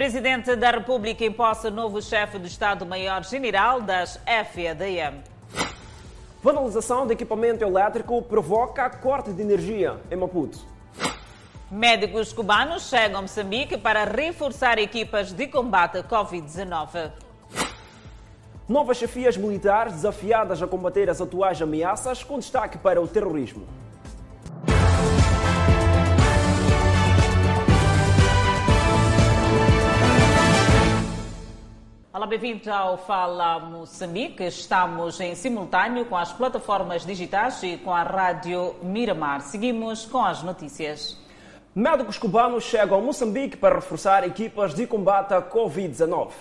Presidente da República imposta novo chefe do Estado-Maior-General das FADM. Vandalização de equipamento elétrico provoca corte de energia em Maputo. Médicos cubanos chegam a Moçambique para reforçar equipas de combate à Covid-19. Novas chefias militares desafiadas a combater as atuais ameaças, com destaque para o terrorismo. Olá, bem-vindo ao Fala Moçambique. Estamos em simultâneo com as plataformas digitais e com a Rádio Miramar. Seguimos com as notícias. Médicos cubanos chegam a Moçambique para reforçar equipas de combate à Covid-19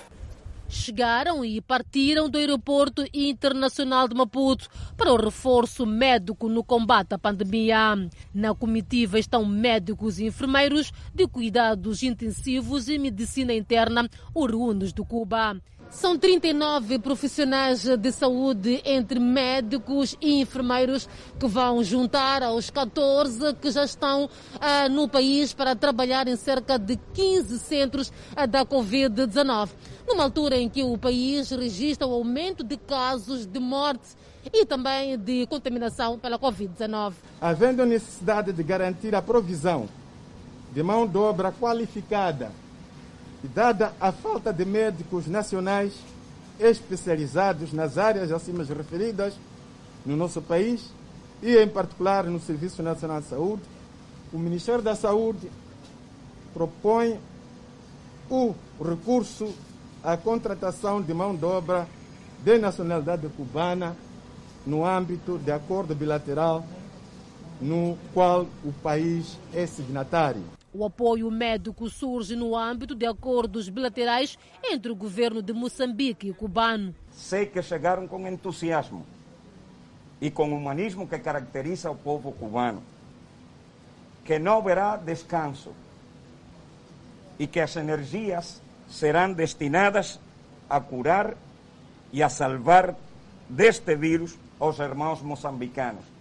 chegaram e partiram do aeroporto internacional de Maputo para o reforço médico no combate à pandemia. Na comitiva estão médicos e enfermeiros de cuidados intensivos e medicina interna oriundos do Cuba. São 39 profissionais de saúde, entre médicos e enfermeiros, que vão juntar aos 14 que já estão ah, no país para trabalhar em cerca de 15 centros ah, da Covid-19. Numa altura em que o país registra o aumento de casos de morte e também de contaminação pela Covid-19. Havendo necessidade de garantir a provisão de mão de obra qualificada dada a falta de médicos nacionais especializados nas áreas acima referidas no nosso país e, em particular, no Serviço Nacional de Saúde, o Ministério da Saúde propõe o recurso à contratação de mão de obra de nacionalidade cubana no âmbito de acordo bilateral no qual o país é signatário. O apoio médico surge no âmbito de acordos bilaterais entre o governo de Moçambique e o cubano. Sei que chegaram com entusiasmo e com o humanismo que caracteriza o povo cubano, que não haverá descanso e que as energias serão destinadas a curar e a salvar deste vírus os irmãos moçambicanos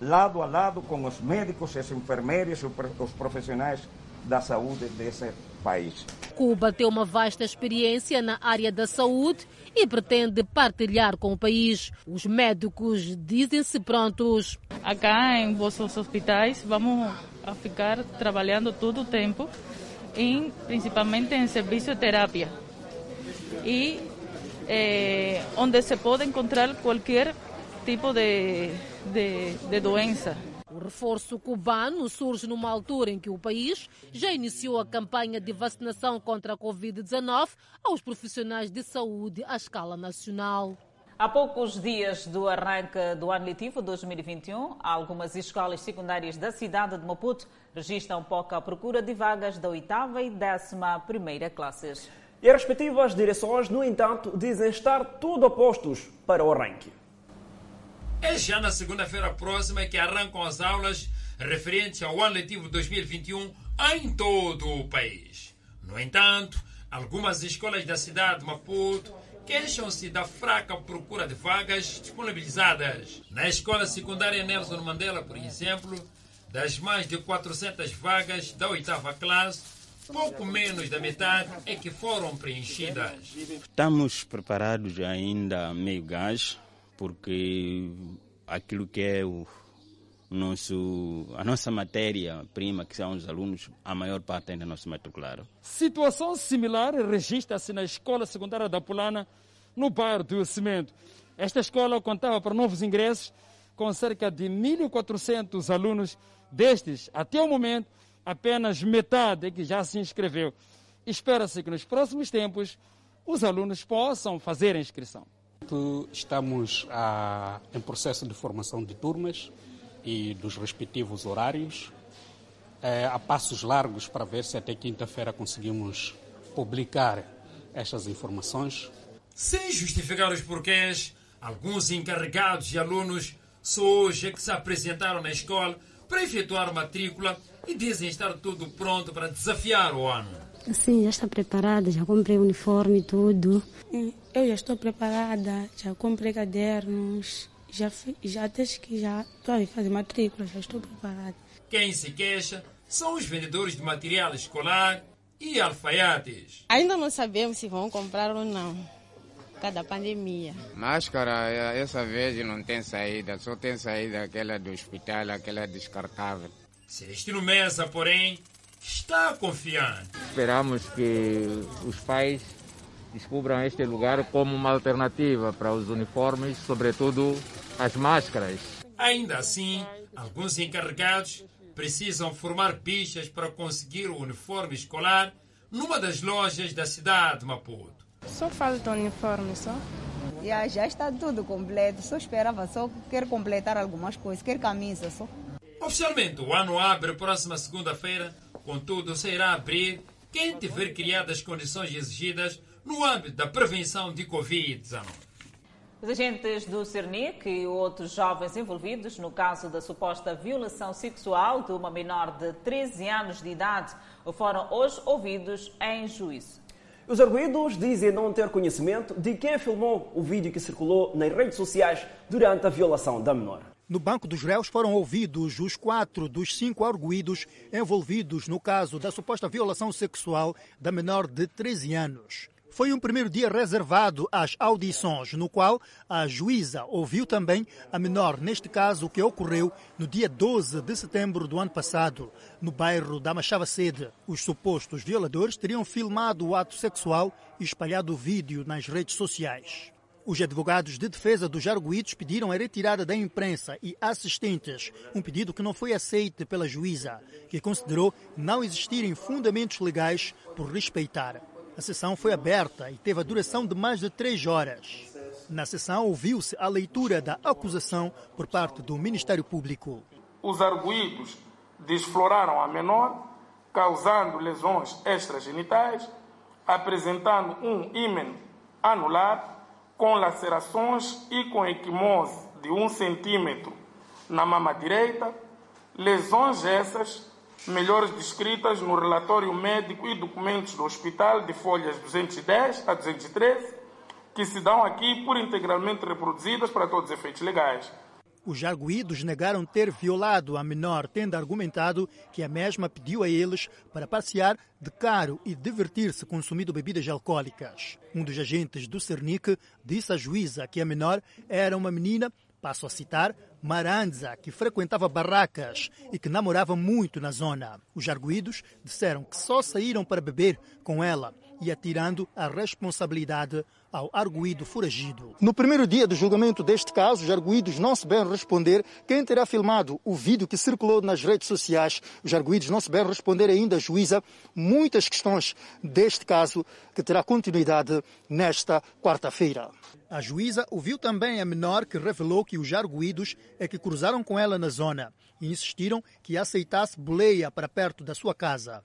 lado a lado com os médicos, os enfermeiros, os profissionais da saúde desse país. Cuba tem uma vasta experiência na área da saúde e pretende partilhar com o país. Os médicos dizem-se prontos. Acá em vossos hospitais vamos a ficar trabalhando todo o tempo, em, principalmente em serviço de terapia. E eh, onde se pode encontrar qualquer tipo de de, de doença. O reforço cubano surge numa altura em que o país já iniciou a campanha de vacinação contra a Covid-19 aos profissionais de saúde à escala nacional. Há poucos dias do arranque do ano letivo 2021, algumas escolas secundárias da cidade de Maputo registram pouca procura de vagas da oitava e décima primeira classes. E as respectivas direções, no entanto, dizem estar tudo opostos para o arranque. É já na segunda-feira próxima que arrancam as aulas referentes ao ano letivo 2021 em todo o país. No entanto, algumas escolas da cidade de Maputo queixam-se da fraca procura de vagas disponibilizadas. Na escola secundária Nelson Mandela, por exemplo, das mais de 400 vagas da oitava classe, pouco menos da metade é que foram preenchidas. Estamos preparados ainda meio gás porque aquilo que é o nosso, a nossa matéria-prima, que são os alunos, a maior parte ainda não se matricularam. Situação similar registra-se na Escola Secundária da Polana, no bairro do Cimento. Esta escola contava para novos ingressos com cerca de 1.400 alunos. Destes, até o momento, apenas metade é que já se inscreveu. Espera-se que nos próximos tempos os alunos possam fazer a inscrição. Estamos a, em processo de formação de turmas e dos respectivos horários, é, a passos largos para ver se até quinta-feira conseguimos publicar estas informações. Sem justificar os porquês, alguns encarregados e alunos só hoje é que se apresentaram na escola para efetuar matrícula e dizem estar tudo pronto para desafiar o ano. Sim, já está preparada, já comprei o uniforme e tudo. Eu já estou preparada, já comprei cadernos, já, já até que já estou a fazer matrícula, já estou preparada. Quem se queixa são os vendedores de material escolar e alfaiates. Ainda não sabemos se vão comprar ou não, por causa da pandemia. Máscara, essa vez não tem saída, só tem saída aquela do hospital, aquela descartável. Celestino Mesa, porém, está confiante. Esperamos que os pais descubram este lugar como uma alternativa para os uniformes, sobretudo as máscaras. Ainda assim, alguns encarregados precisam formar bichas para conseguir o uniforme escolar numa das lojas da cidade de Maputo. Só falta o uniforme, só. Já, já está tudo completo, só esperava, só quer completar algumas coisas, quer camisa só. Oficialmente, o ano abre próxima segunda-feira, contudo, se irá abrir quem tiver criado as condições exigidas no âmbito da prevenção de Covid-19. Os agentes do Cernic e outros jovens envolvidos no caso da suposta violação sexual de uma menor de 13 anos de idade foram hoje ouvidos em juízo. Os arguídos dizem não ter conhecimento de quem filmou o vídeo que circulou nas redes sociais durante a violação da menor. No banco dos réus foram ouvidos os quatro dos cinco arguídos envolvidos no caso da suposta violação sexual da menor de 13 anos. Foi um primeiro dia reservado às audições, no qual a juíza ouviu também a menor, neste caso o que ocorreu no dia 12 de setembro do ano passado, no bairro da Machava Sede. Os supostos violadores teriam filmado o ato sexual e espalhado o vídeo nas redes sociais. Os advogados de defesa dos arguídos pediram a retirada da imprensa e assistentes, um pedido que não foi aceito pela juíza, que considerou não existirem fundamentos legais por respeitar. A sessão foi aberta e teve a duração de mais de três horas. Na sessão, ouviu-se a leitura da acusação por parte do Ministério Público. Os arguídos desfloraram a menor, causando lesões extragenitais, apresentando um ímã anular com lacerações e com equimose de um centímetro na mama direita, lesões essas melhores descritas no relatório médico e documentos do hospital de folhas 210 a 213, que se dão aqui por integralmente reproduzidas para todos os efeitos legais. Os arguídos negaram ter violado a menor, tendo argumentado que a mesma pediu a eles para passear de carro e divertir-se consumindo bebidas alcoólicas. Um dos agentes do Cernic disse à juíza que a menor era uma menina, passo a citar, Maranza, que frequentava barracas e que namorava muito na zona. Os arguídos disseram que só saíram para beber com ela e atirando a responsabilidade ao arguído foragido. No primeiro dia do julgamento deste caso, os arguídos não se bem responder quem terá filmado o vídeo que circulou nas redes sociais. Os arguídos não se bem responder ainda à juíza muitas questões deste caso que terá continuidade nesta quarta-feira. A juíza ouviu também a menor que revelou que os arguídos é que cruzaram com ela na zona e insistiram que aceitasse boleia para perto da sua casa.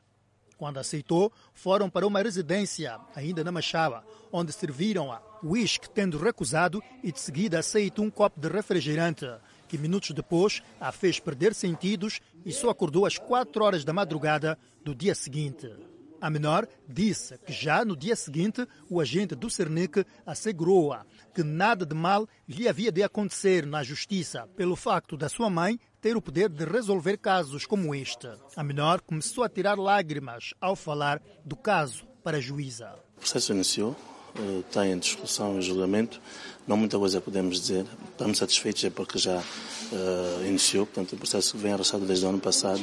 Quando aceitou, foram para uma residência, ainda na Machava, onde serviram a whisky, tendo recusado, e de seguida aceitou um copo de refrigerante, que minutos depois a fez perder sentidos e só acordou às quatro horas da madrugada do dia seguinte. A menor disse que já no dia seguinte o agente do Cernic assegurou-a que nada de mal lhe havia de acontecer na justiça pelo facto da sua mãe ter o poder de resolver casos como este. A menor começou a tirar lágrimas ao falar do caso para a juíza. O processo iniciou, está em discussão e julgamento. Não muita coisa podemos dizer. Estamos satisfeitos é porque já uh, iniciou, portanto o processo vem arrastado desde o ano passado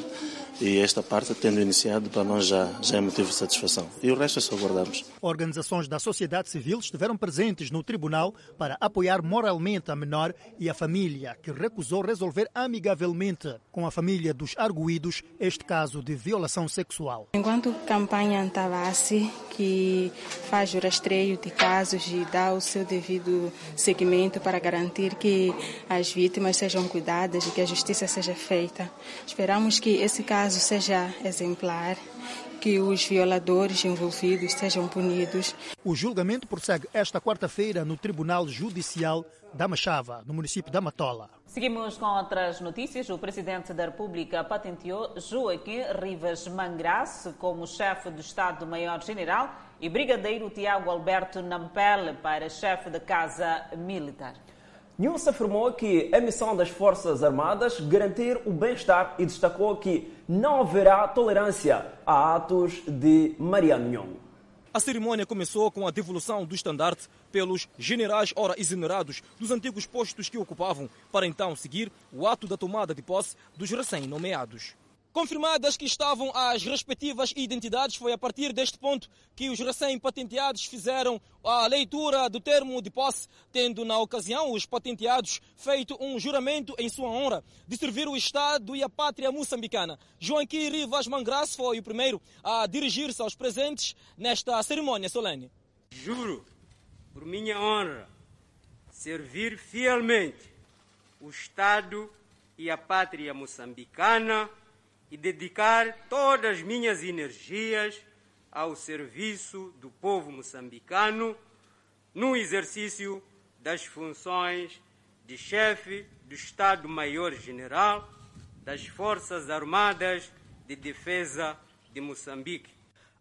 e esta parte, tendo iniciado, para nós já, já é motivo de satisfação. E o resto é só aguardarmos. Organizações da sociedade civil estiveram presentes no tribunal para apoiar moralmente a menor e a família, que recusou resolver amigavelmente com a família dos arguídos este caso de violação sexual. Enquanto campanha Antavassi, que faz o rastreio de casos e dá o seu devido seguimento para garantir que as vítimas sejam cuidadas e que a justiça seja feita, esperamos que esse caso seja exemplar, que os violadores envolvidos sejam punidos. O julgamento prossegue esta quarta-feira no Tribunal Judicial da Machava, no município da Matola. Seguimos com outras notícias. O Presidente da República patenteou Joaquim Rivas Mangrace como chefe do Estado-Maior-General e Brigadeiro Tiago Alberto Nampel para chefe da Casa Militar. Nilce afirmou que a missão das Forças Armadas garantir o bem-estar e destacou que não haverá tolerância a atos de Mariano Nhongo. A cerimônia começou com a devolução do estandarte pelos generais ora exonerados dos antigos postos que ocupavam, para então seguir o ato da tomada de posse dos recém-nomeados. Confirmadas que estavam as respectivas identidades, foi a partir deste ponto que os recém-patenteados fizeram a leitura do termo de posse, tendo na ocasião os patenteados feito um juramento em sua honra de servir o Estado e a pátria moçambicana. Joaquim Rivas Mangras foi o primeiro a dirigir-se aos presentes nesta cerimônia solene. Juro, por minha honra, servir fielmente o Estado e a pátria moçambicana e dedicar todas as minhas energias ao serviço do povo moçambicano no exercício das funções de chefe do Estado-Maior-General das Forças Armadas de Defesa de Moçambique.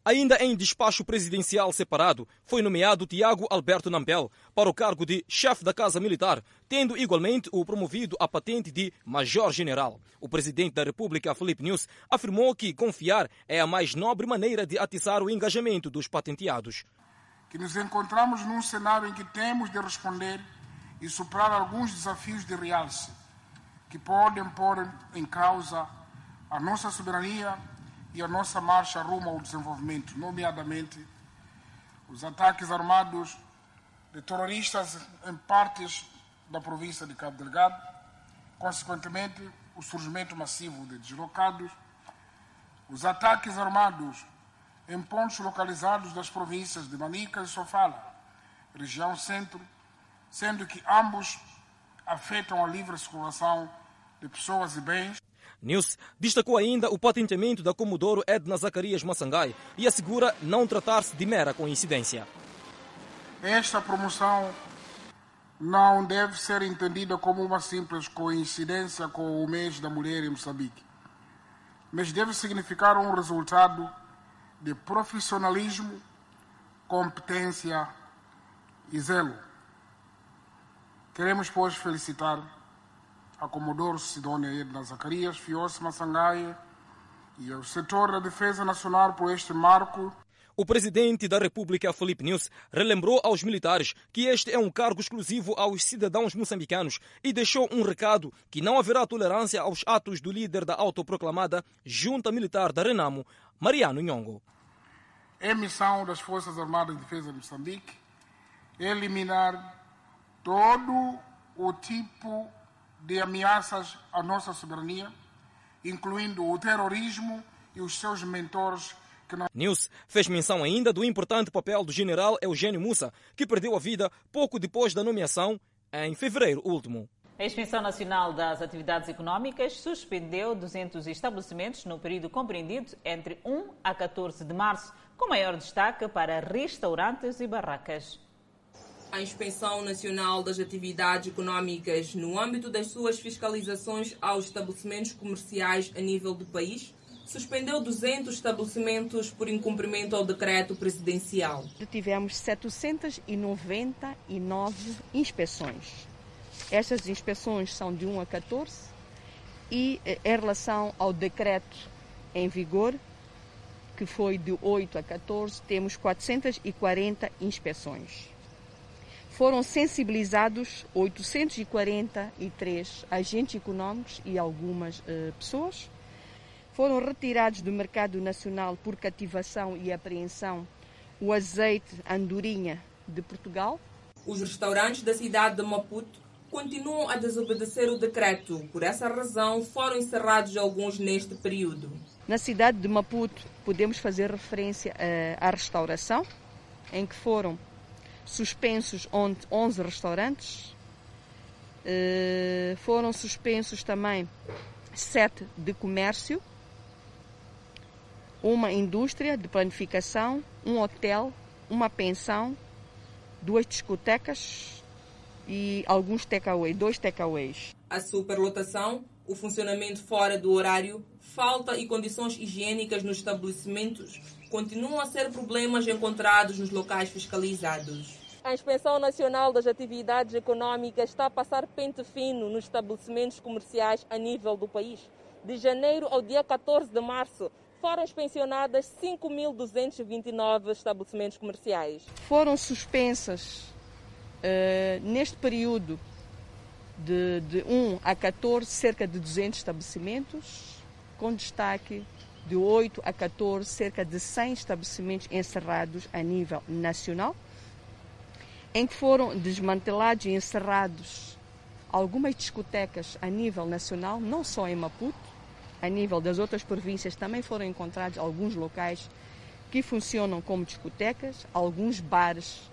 Ainda em despacho presidencial separado, foi nomeado Tiago Alberto Nampel para o cargo de chefe da Casa Militar, tendo igualmente o promovido à patente de Major-General. O presidente da República, Felipe News, afirmou que confiar é a mais nobre maneira de atiçar o engajamento dos patenteados. Que nos encontramos num cenário em que temos de responder e superar alguns desafios de realce que podem pôr em causa a nossa soberania e a nossa marcha rumo ao desenvolvimento, nomeadamente os ataques armados de terroristas em partes da província de Cabo Delgado, consequentemente o surgimento massivo de deslocados, os ataques armados em pontos localizados das províncias de Manica e Sofala, região centro, sendo que ambos afetam a livre circulação de pessoas e bens. News destacou ainda o patenteamento da Comodoro Edna Zacarias Massangai e assegura não tratar-se de mera coincidência. Esta promoção não deve ser entendida como uma simples coincidência com o mês da mulher em Moçambique, mas deve significar um resultado de profissionalismo, competência e zelo. Queremos, pois, felicitar a Comodoro Sidônia Edna Zacarias, Fios Massangai e ao setor da Defesa Nacional por este marco. O presidente da República, Felipe News, relembrou aos militares que este é um cargo exclusivo aos cidadãos moçambicanos e deixou um recado que não haverá tolerância aos atos do líder da autoproclamada Junta Militar da Renamo, Mariano Nhongo. É missão das Forças Armadas de Defesa de Moçambique eliminar todo o tipo de ameaças à nossa soberania, incluindo o terrorismo e os seus mentores. Que não... News fez menção ainda do importante papel do general Eugênio Mussa, que perdeu a vida pouco depois da nomeação, em fevereiro último. A Inspeção Nacional das Atividades Económicas suspendeu 200 estabelecimentos no período compreendido entre 1 a 14 de março, com maior destaque para restaurantes e barracas. A Inspeção Nacional das Atividades Económicas, no âmbito das suas fiscalizações aos estabelecimentos comerciais a nível do país, suspendeu 200 estabelecimentos por incumprimento ao decreto presidencial. Tivemos 799 inspeções. Estas inspeções são de 1 a 14 e em relação ao decreto em vigor, que foi de 8 a 14, temos 440 inspeções foram sensibilizados 843 agentes econômicos e algumas uh, pessoas. Foram retirados do mercado nacional por cativação e apreensão o azeite andorinha de Portugal. Os restaurantes da cidade de Maputo continuam a desobedecer o decreto. Por essa razão, foram encerrados alguns neste período. Na cidade de Maputo, podemos fazer referência uh, à restauração, em que foram suspensos 11 restaurantes, uh, foram suspensos também sete de comércio, uma indústria de planificação, um hotel, uma pensão, duas discotecas e alguns takeaway, dois takeaways. A superlotação, o funcionamento fora do horário, falta e condições higiênicas nos estabelecimentos continuam a ser problemas encontrados nos locais fiscalizados. A Inspeção Nacional das Atividades Econômicas está a passar pente fino nos estabelecimentos comerciais a nível do país. de janeiro ao dia 14 de março, foram inspecionadas 5.229 estabelecimentos comerciais. Foram suspensas uh, neste período de, de 1 a 14 cerca de 200 estabelecimentos, com destaque de 8 a 14 cerca de 100 estabelecimentos encerrados a nível nacional, em que foram desmantelados e encerrados algumas discotecas a nível nacional, não só em Maputo, a nível das outras províncias também foram encontrados alguns locais que funcionam como discotecas, alguns bares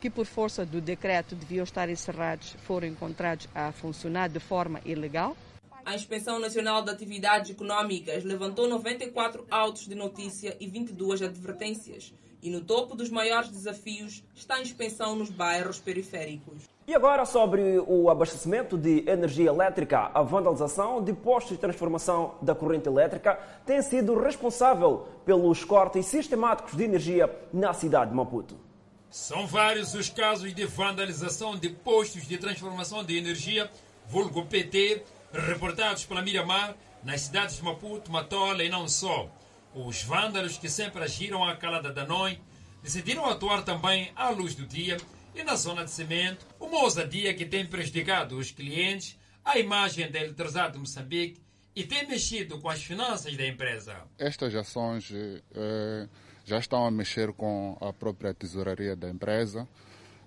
que por força do decreto deviam estar encerrados foram encontrados a funcionar de forma ilegal. A Inspeção Nacional de Atividades Econômicas levantou 94 autos de notícia e 22 advertências. E no topo dos maiores desafios está a inspeção nos bairros periféricos. E agora sobre o abastecimento de energia elétrica. A vandalização de postos de transformação da corrente elétrica tem sido responsável pelos cortes sistemáticos de energia na cidade de Maputo. São vários os casos de vandalização de postos de transformação de energia, vulgo PT, reportados pela Miramar nas cidades de Maputo, Matola e não só. Os vândalos que sempre agiram à calada da noite decidiram atuar também à luz do dia e na zona de cimento, uma ousadia que tem prejudicado os clientes, a imagem da eletricidade de Moçambique e tem mexido com as finanças da empresa. Estas ações eh, já estão a mexer com a própria tesouraria da empresa.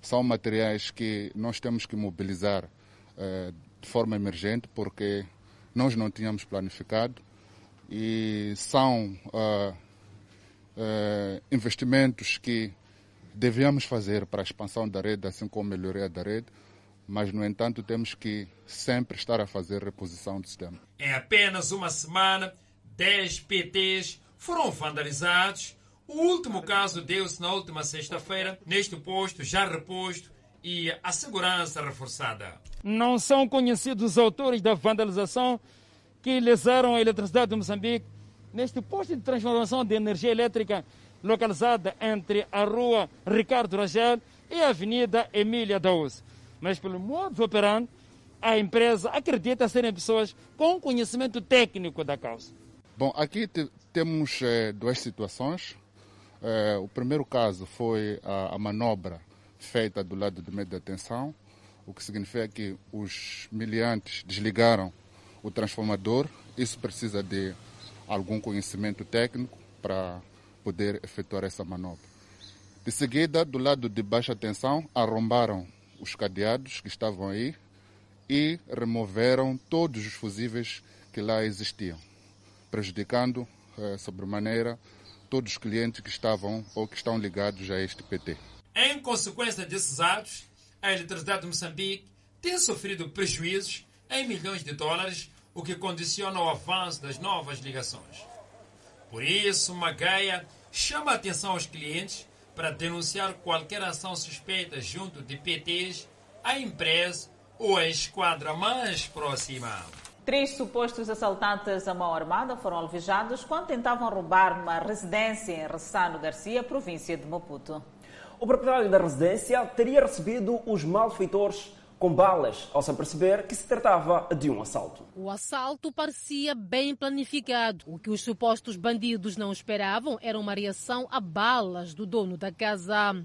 São materiais que nós temos que mobilizar eh, de forma emergente porque nós não tínhamos planificado e são uh, uh, investimentos que devíamos fazer para a expansão da rede, assim como a melhoria da rede, mas, no entanto, temos que sempre estar a fazer reposição do sistema. Em apenas uma semana, 10 PTs foram vandalizados. O último caso deu-se na última sexta-feira, neste posto já reposto e a segurança reforçada. Não são conhecidos os autores da vandalização que lesaram a eletricidade de Moçambique neste posto de transformação de energia elétrica localizada entre a rua Ricardo Rangel e a avenida Emília Daus. Mas pelo modo operando, a empresa acredita serem pessoas com conhecimento técnico da causa. Bom, aqui temos eh, duas situações. Eh, o primeiro caso foi a, a manobra feita do lado do meio de atenção, o que significa que os miliantes desligaram o transformador. Isso precisa de algum conhecimento técnico para poder efetuar essa manobra. De seguida, do lado de baixa tensão, arrombaram os cadeados que estavam aí e removeram todos os fusíveis que lá existiam, prejudicando eh, sobremaneira todos os clientes que estavam ou que estão ligados a este PT. Em consequência desses atos, a eletricidade de Moçambique tem sofrido prejuízos em milhões de dólares, o que condiciona o avanço das novas ligações. Por isso, Magaia chama a atenção aos clientes para denunciar qualquer ação suspeita junto de PTs, à empresa ou à esquadra mais próxima. Três supostos assaltantes à mão armada foram alvejados quando tentavam roubar uma residência em Ressano Garcia, província de Maputo. O proprietário da residência teria recebido os malfeitores com balas, ao se perceber que se tratava de um assalto. O assalto parecia bem planificado. O que os supostos bandidos não esperavam era uma reação a balas do dono da casa.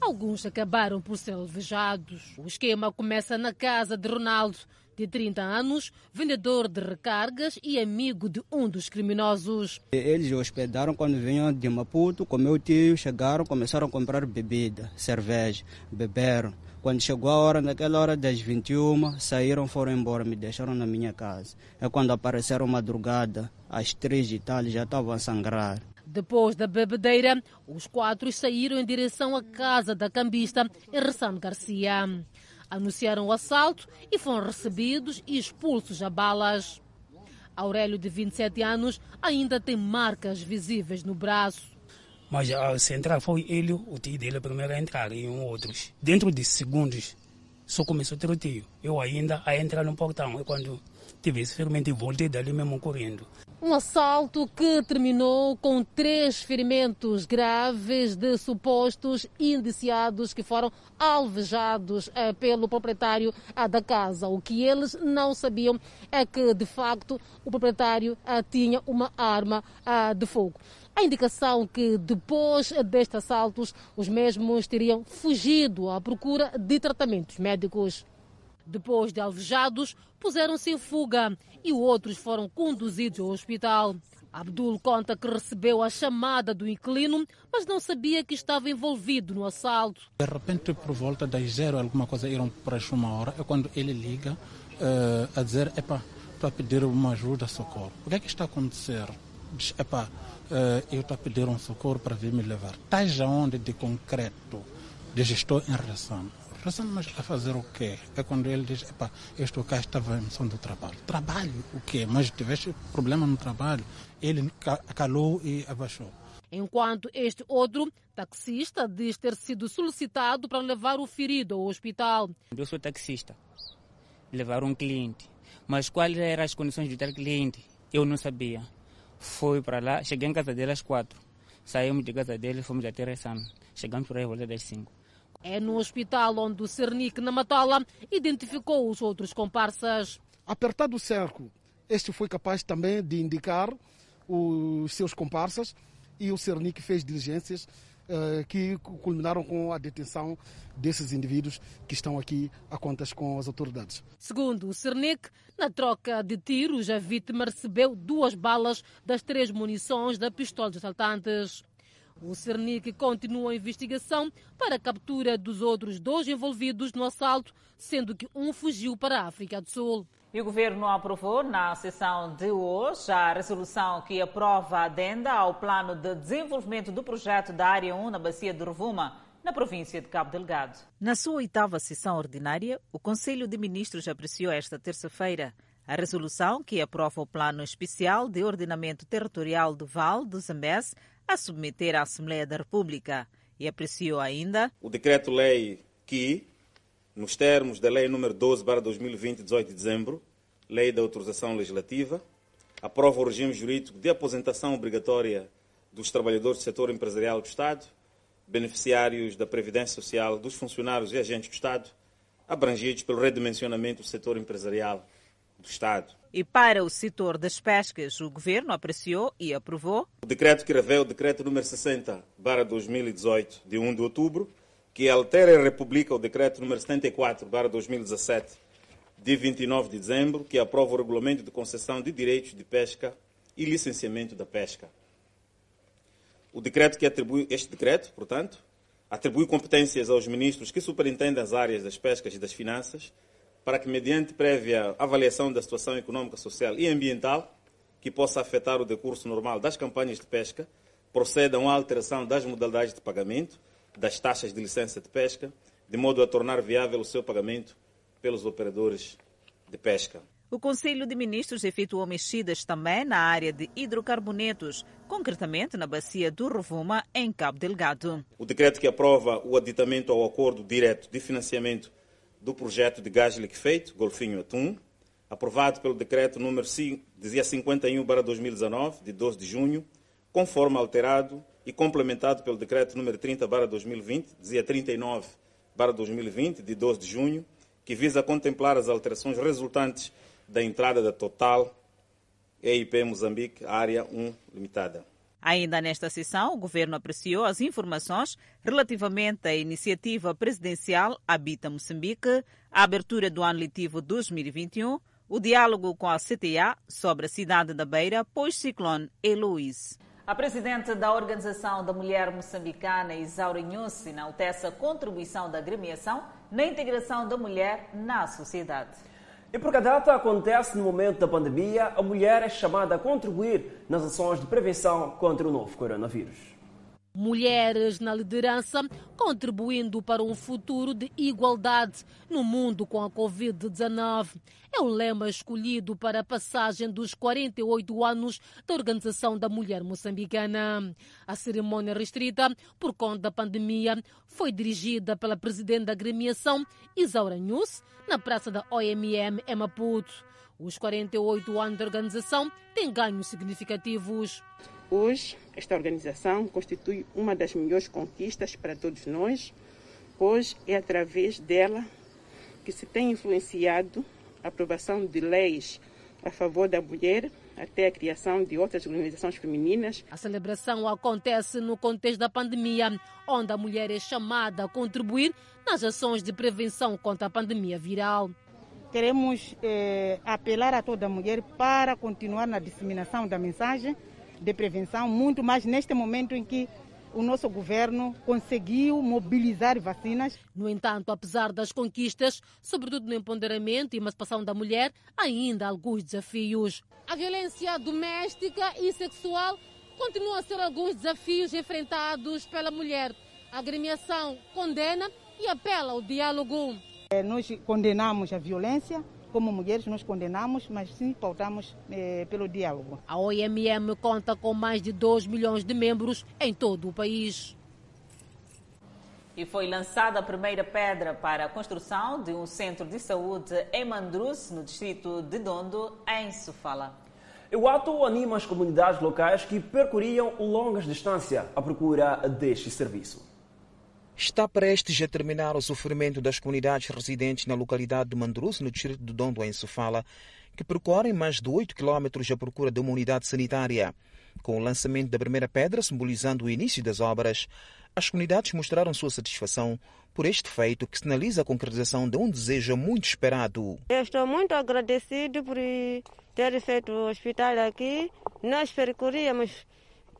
Alguns acabaram por ser alvejados. O esquema começa na casa de Ronaldo, de 30 anos, vendedor de recargas e amigo de um dos criminosos. Eles hospedaram quando vinham de Maputo, com meu tio, chegaram, começaram a comprar bebida, cerveja, beberam. Quando chegou a hora, naquela hora das 21, saíram, foram embora, me deixaram na minha casa. É quando apareceram madrugada, às três e tal, já estavam a sangrar. Depois da bebedeira, os quatro saíram em direção à casa da cambista em Ressano Garcia anunciaram o assalto e foram recebidos e expulsos a balas. Aurélio, de 27 anos, ainda tem marcas visíveis no braço. Mas a central foi ele, o tio dele, primeiro a entrar e um outros. Dentro de segundos, só começou o tiroteio. Eu ainda a entrar no portão. E quando tive esse ferimento, voltei dali mesmo correndo. Um assalto que terminou com três ferimentos graves de supostos indiciados que foram alvejados eh, pelo proprietário eh, da casa. O que eles não sabiam é que, de facto, o proprietário eh, tinha uma arma de fogo. A indicação que depois destes assaltos os mesmos teriam fugido à procura de tratamentos médicos. Depois de alvejados, puseram-se em fuga e outros foram conduzidos ao hospital. Abdul conta que recebeu a chamada do inquilino, mas não sabia que estava envolvido no assalto. De repente, por volta das zero, alguma coisa, iram para uma hora, é quando ele liga uh, a dizer, epa, para pedir uma ajuda, socorro. O que é que está a acontecer? Diz, epa, uh, eu estou a pedir um socorro para vir me levar. Esteja onde de concreto? Diz, estou em relação. Mas a fazer o quê? É quando ele diz, epá, eu estou cá, estava em missão do trabalho. Trabalho? O quê? Mas tiveste problema no trabalho? Ele calou e abaixou. Enquanto este outro taxista diz ter sido solicitado para levar o ferido ao hospital. Eu sou taxista, levar um cliente. Mas quais eram as condições de ter cliente? Eu não sabia. Fui para lá, cheguei em casa dele às quatro. Saímos de casa dele, fomos até Ressano. Chegamos por aí volta das cinco. É no hospital onde o Cernic na Matola identificou os outros comparsas. Apertado o cerco, este foi capaz também de indicar os seus comparsas e o Cernic fez diligências uh, que culminaram com a detenção desses indivíduos que estão aqui a contas com as autoridades. Segundo o Cernic, na troca de tiros, a vítima recebeu duas balas das três munições da pistola de assaltantes. O Cernic continua a investigação para a captura dos outros dois envolvidos no assalto, sendo que um fugiu para a África do Sul. E o governo aprovou na sessão de hoje a resolução que aprova a adenda ao plano de desenvolvimento do projeto da Área 1 na Bacia de Rovuma, na província de Cabo Delgado. Na sua oitava sessão ordinária, o Conselho de Ministros apreciou esta terça-feira a resolução que aprova o Plano Especial de Ordenamento Territorial do Val do Zambés a submeter à Assembleia da República e apreciou ainda o decreto-lei que, nos termos da Lei nº 12, 2020, 18 de dezembro, Lei da Autorização Legislativa, aprova o regime jurídico de aposentação obrigatória dos trabalhadores do setor empresarial do Estado, beneficiários da Previdência Social, dos funcionários e agentes do Estado, abrangidos pelo redimensionamento do setor empresarial do Estado. E para o setor das pescas, o Governo apreciou e aprovou o decreto que revela o decreto número 60, 2018, de 1 de outubro, que altera e republica o decreto número 74, 2017, de 29 de dezembro, que aprova o regulamento de concessão de direitos de pesca e licenciamento da pesca. O decreto que atribui, este decreto, portanto, atribui competências aos ministros que superintendem as áreas das pescas e das finanças, para que, mediante prévia avaliação da situação econômica, social e ambiental, que possa afetar o decurso normal das campanhas de pesca, procedam à alteração das modalidades de pagamento, das taxas de licença de pesca, de modo a tornar viável o seu pagamento pelos operadores de pesca. O Conselho de Ministros efetuou mexidas também na área de hidrocarbonetos, concretamente na bacia do Rovuma, em Cabo Delgado. O decreto que aprova o aditamento ao acordo direto de financiamento do projeto de gás liquefeito, Golfinho Atum, aprovado pelo decreto número 51/2019, de 12 de junho, conforme alterado e complementado pelo decreto número 30/2020, dizia 39/2020, de 12 de junho, que visa contemplar as alterações resultantes da entrada da Total EIP Moçambique, área 1 limitada. Ainda nesta sessão, o governo apreciou as informações relativamente à iniciativa presidencial Habita Moçambique, a abertura do ano letivo 2021, o diálogo com a CTA sobre a cidade da Beira pós-ciclone Eloise. A presidente da Organização da Mulher Moçambicana, Isaura Nhusse, enaltece a contribuição da agremiação na integração da mulher na sociedade. E porque a data acontece no momento da pandemia, a mulher é chamada a contribuir nas ações de prevenção contra o novo coronavírus. Mulheres na liderança, contribuindo para um futuro de igualdade no mundo com a Covid-19. É o lema escolhido para a passagem dos 48 anos da Organização da Mulher Moçambicana. A cerimônia restrita, por conta da pandemia, foi dirigida pela presidente da agremiação, Isaura Nhus, na praça da OMM em Maputo. Os 48 anos de organização têm ganhos significativos. Hoje, esta organização constitui uma das melhores conquistas para todos nós, pois é através dela que se tem influenciado a aprovação de leis a favor da mulher até a criação de outras organizações femininas. A celebração acontece no contexto da pandemia, onde a mulher é chamada a contribuir nas ações de prevenção contra a pandemia viral. Queremos eh, apelar a toda mulher para continuar na disseminação da mensagem de prevenção, muito mais neste momento em que o nosso governo conseguiu mobilizar vacinas. No entanto, apesar das conquistas, sobretudo no empoderamento e emancipação da mulher, ainda há alguns desafios. A violência doméstica e sexual continuam a ser alguns desafios enfrentados pela mulher. A agremiação condena e apela ao diálogo. Eh, nós condenamos a violência, como mulheres nós condenamos, mas sim pautamos eh, pelo diálogo. A OMM conta com mais de 2 milhões de membros em todo o país. E foi lançada a primeira pedra para a construção de um centro de saúde em Mandrus, no distrito de Dondo, em Sofala. O ato anima as comunidades locais que percorriam longas distâncias à procura deste serviço está prestes a terminar o sofrimento das comunidades residentes na localidade de Mandrus, no distrito de Dondo, em Sofala, que percorrem mais de 8 quilómetros à procura de uma unidade sanitária. Com o lançamento da primeira pedra, simbolizando o início das obras, as comunidades mostraram sua satisfação por este feito que sinaliza a concretização de um desejo muito esperado. Eu estou muito agradecido por ter feito o hospital aqui. Nós percorríamos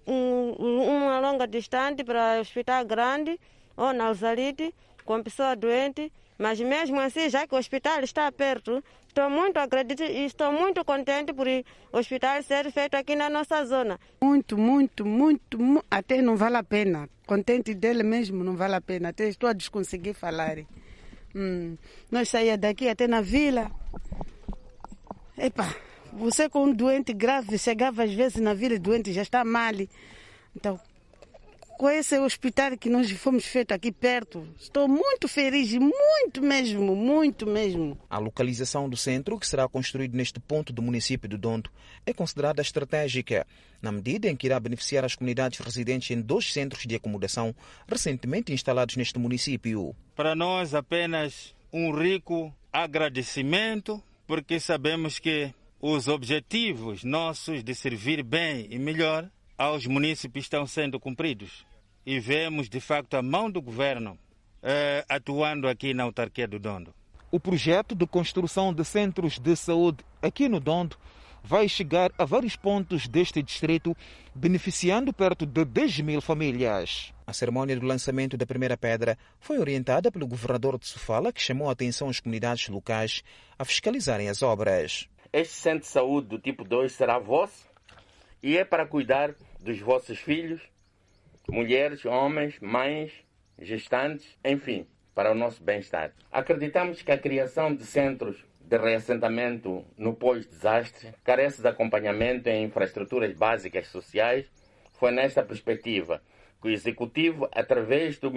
um, uma longa distância para o hospital grande ou na Alzalite com pessoa doente, mas mesmo assim, já que o hospital está perto, estou muito agradecida e estou muito contente por o hospital ser feito aqui na nossa zona. Muito, muito, muito, até não vale a pena. Contente dele mesmo, não vale a pena. Até estou a desconseguir falar. Hum, nós saímos daqui até na vila. Epa, você com um doente grave, chegava às vezes na vila doente, já está mal. Então, com esse hospital que nós fomos feito aqui perto. Estou muito feliz, muito mesmo, muito mesmo. A localização do centro, que será construído neste ponto do município de Dondo, é considerada estratégica, na medida em que irá beneficiar as comunidades residentes em dois centros de acomodação recentemente instalados neste município. Para nós, apenas um rico agradecimento, porque sabemos que os objetivos nossos de servir bem e melhor aos municípios estão sendo cumpridos e vemos de facto a mão do governo eh, atuando aqui na autarquia do Dondo. O projeto de construção de centros de saúde aqui no Dondo vai chegar a vários pontos deste distrito, beneficiando perto de 10 mil famílias. A cerimônia do lançamento da primeira pedra foi orientada pelo governador de Sofala, que chamou a atenção às comunidades locais a fiscalizarem as obras. Este centro de saúde do tipo 2 será vosso e é para cuidar dos vossos filhos, mulheres, homens, mães, gestantes, enfim, para o nosso bem-estar. Acreditamos que a criação de centros de reassentamento no pós-desastre carece de acompanhamento em infraestruturas básicas sociais. Foi nesta perspectiva que o Executivo, através do,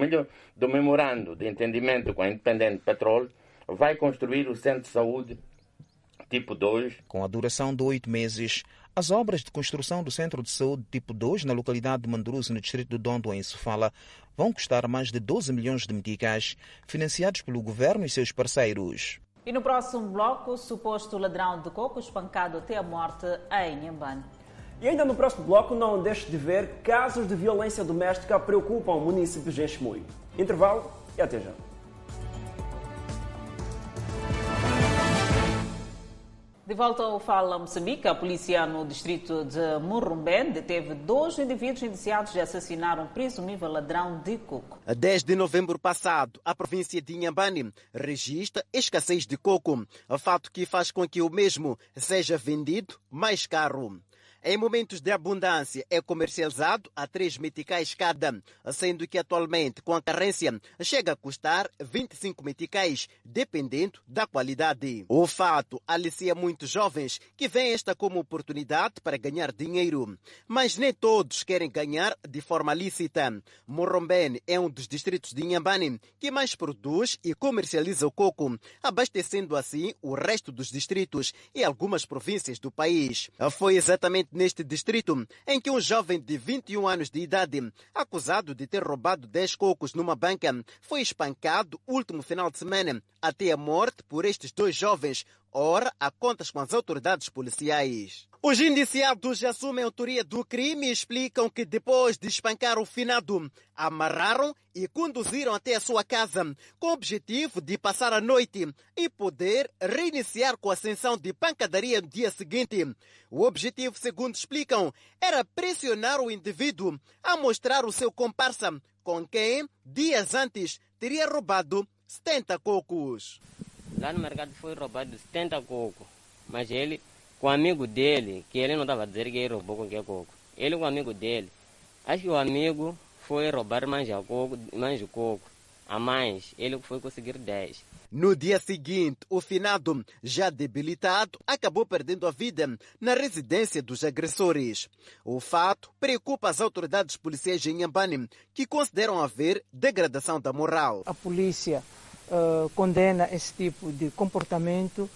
do memorando de entendimento com a Independente Petróleo, vai construir o Centro de Saúde tipo 2. Com a duração de oito meses, as obras de construção do Centro de Saúde tipo 2 na localidade de Mandurus, no distrito de Dondo, em Sofala, vão custar mais de 12 milhões de meticais, financiados pelo governo e seus parceiros. E no próximo bloco, o suposto ladrão de coco espancado até a morte em Inhambane. E ainda no próximo bloco, não deixe de ver casos de violência doméstica preocupam municípios de Chimoio. Intervalo e até já. De volta ao Fala Moçambique, a polícia no distrito de Murrumbé deteve dois indivíduos indiciados de assassinar um presumível ladrão de coco. Desde novembro passado, a província de Inhambane registra escassez de coco, fato que faz com que o mesmo seja vendido mais caro. Em momentos de abundância, é comercializado a 3 meticais cada, sendo que atualmente, com a carência, chega a custar 25 meticais, dependendo da qualidade. O fato alicia muitos jovens que veem esta como oportunidade para ganhar dinheiro. Mas nem todos querem ganhar de forma lícita. Morrombene é um dos distritos de Inhambane que mais produz e comercializa o coco, abastecendo assim o resto dos distritos e algumas províncias do país. Foi exatamente neste distrito em que um jovem de 21 anos de idade, acusado de ter roubado 10 cocos numa banca, foi espancado último final de semana até a morte por estes dois jovens, ora a contas com as autoridades policiais. Os indiciados assumem a autoria do crime e explicam que depois de espancar o finado, amarraram e conduziram até a sua casa com o objetivo de passar a noite e poder reiniciar com a ascensão de pancadaria no dia seguinte. O objetivo, segundo explicam, era pressionar o indivíduo a mostrar o seu comparsa com quem, dias antes, teria roubado 70 cocos. Lá no mercado foi roubado 70 cocos, mas ele com o amigo dele, que ele não estava a dizer que ele roubou qualquer coco. Ele com o amigo dele. Acho que o amigo foi roubar mais coco, mais coco. A mais, ele foi conseguir 10. No dia seguinte, o finado, já debilitado, acabou perdendo a vida na residência dos agressores. O fato preocupa as autoridades policiais em Inhambane, que consideram haver degradação da moral. A polícia uh, condena esse tipo de comportamento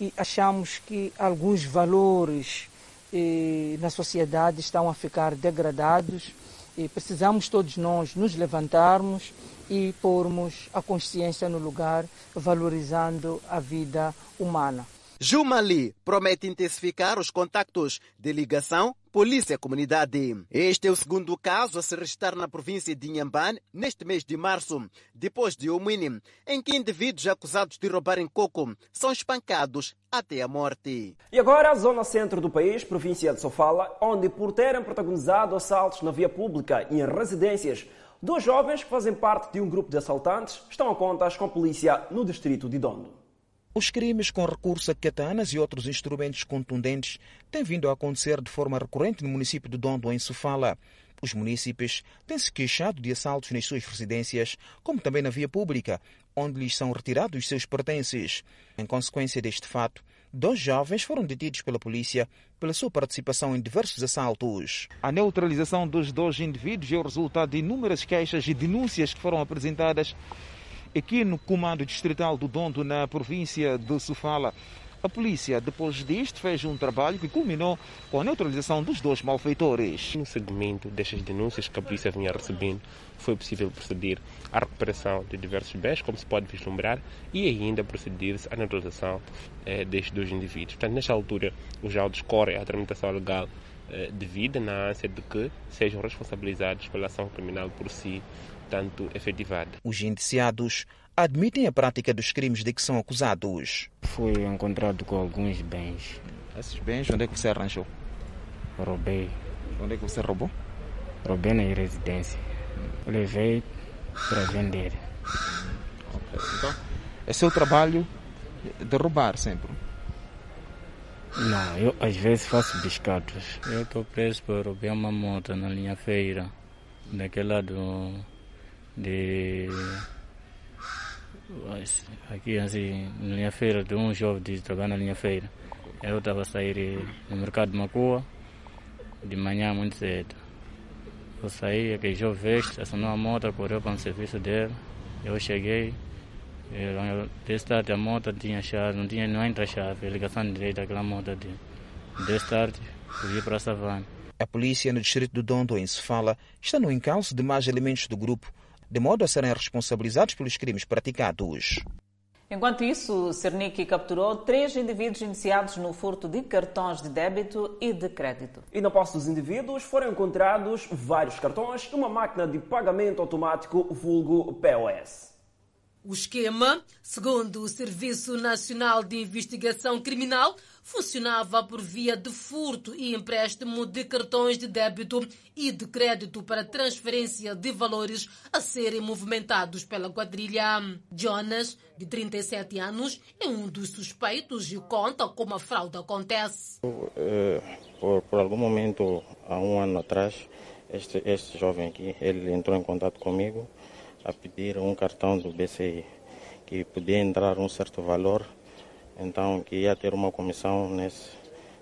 e achamos que alguns valores eh, na sociedade estão a ficar degradados e precisamos todos nós nos levantarmos e pormos a consciência no lugar, valorizando a vida humana. Jumali promete intensificar os contactos de ligação polícia-comunidade. Este é o segundo caso a se registrar na província de Inhambane neste mês de março, depois de Omini, em que indivíduos acusados de roubarem coco são espancados até a morte. E agora a zona centro do país, província de Sofala, onde por terem protagonizado assaltos na via pública e em residências, dois jovens que fazem parte de um grupo de assaltantes estão a contas com a polícia no distrito de Dondo. Os crimes com recurso a katanas e outros instrumentos contundentes têm vindo a acontecer de forma recorrente no município de Dondo, em Sofala. Os munícipes têm se queixado de assaltos nas suas residências, como também na via pública, onde lhes são retirados os seus pertences. Em consequência deste fato, dois jovens foram detidos pela polícia pela sua participação em diversos assaltos. A neutralização dos dois indivíduos é o resultado de inúmeras queixas e denúncias que foram apresentadas aqui no Comando Distrital do Dondo, na província de Sofala. A polícia, depois disto, fez um trabalho que culminou com a neutralização dos dois malfeitores. No segmento destas denúncias que a polícia vinha recebendo, foi possível proceder à recuperação de diversos bens, como se pode vislumbrar, e ainda proceder-se à neutralização eh, destes dois indivíduos. Portanto, nesta altura, os autos correm a tramitação legal eh, devida na ânsia de que sejam responsabilizados pela ação criminal por si tanto efetivada. Os indiciados admitem a prática dos crimes de que são acusados. Fui encontrado com alguns bens. Esses bens, onde é que você arranjou? Roubei. Onde é que você roubou? Roubei na residência. Levei para vender. Okay. Então, é seu trabalho de roubar sempre? Não, eu às vezes faço biscatos. Eu estou preso por roubar uma moto na linha feira, daquele lado de aqui assim na linha feira de um jovem de trabalhar na linha feira. Eu estava a sair no mercado de Macua de manhã muito cedo. Eu saí aquele jovem veste acionou a moto correu para o serviço dele. Eu cheguei desse tarde a moto tinha chave não tinha não entra chave ligação direita daquela moto de desse tarde fui para a savana. A polícia no distrito do Dondo, em Sofala, está no encalço de mais elementos do grupo de modo a serem responsabilizados pelos crimes praticados. Enquanto isso, Cernic capturou três indivíduos iniciados no furto de cartões de débito e de crédito. E na posse dos indivíduos foram encontrados vários cartões e uma máquina de pagamento automático vulgo POS. O esquema, segundo o Serviço Nacional de Investigação Criminal, funcionava por via de furto e empréstimo de cartões de débito e de crédito para transferência de valores a serem movimentados pela quadrilha. Jonas, de 37 anos, é um dos suspeitos e conta como a fraude acontece. Por, por algum momento, há um ano atrás, este, este jovem aqui, ele entrou em contato comigo a pedir um cartão do BCI que podia entrar um certo valor, então que ia ter uma comissão nesse,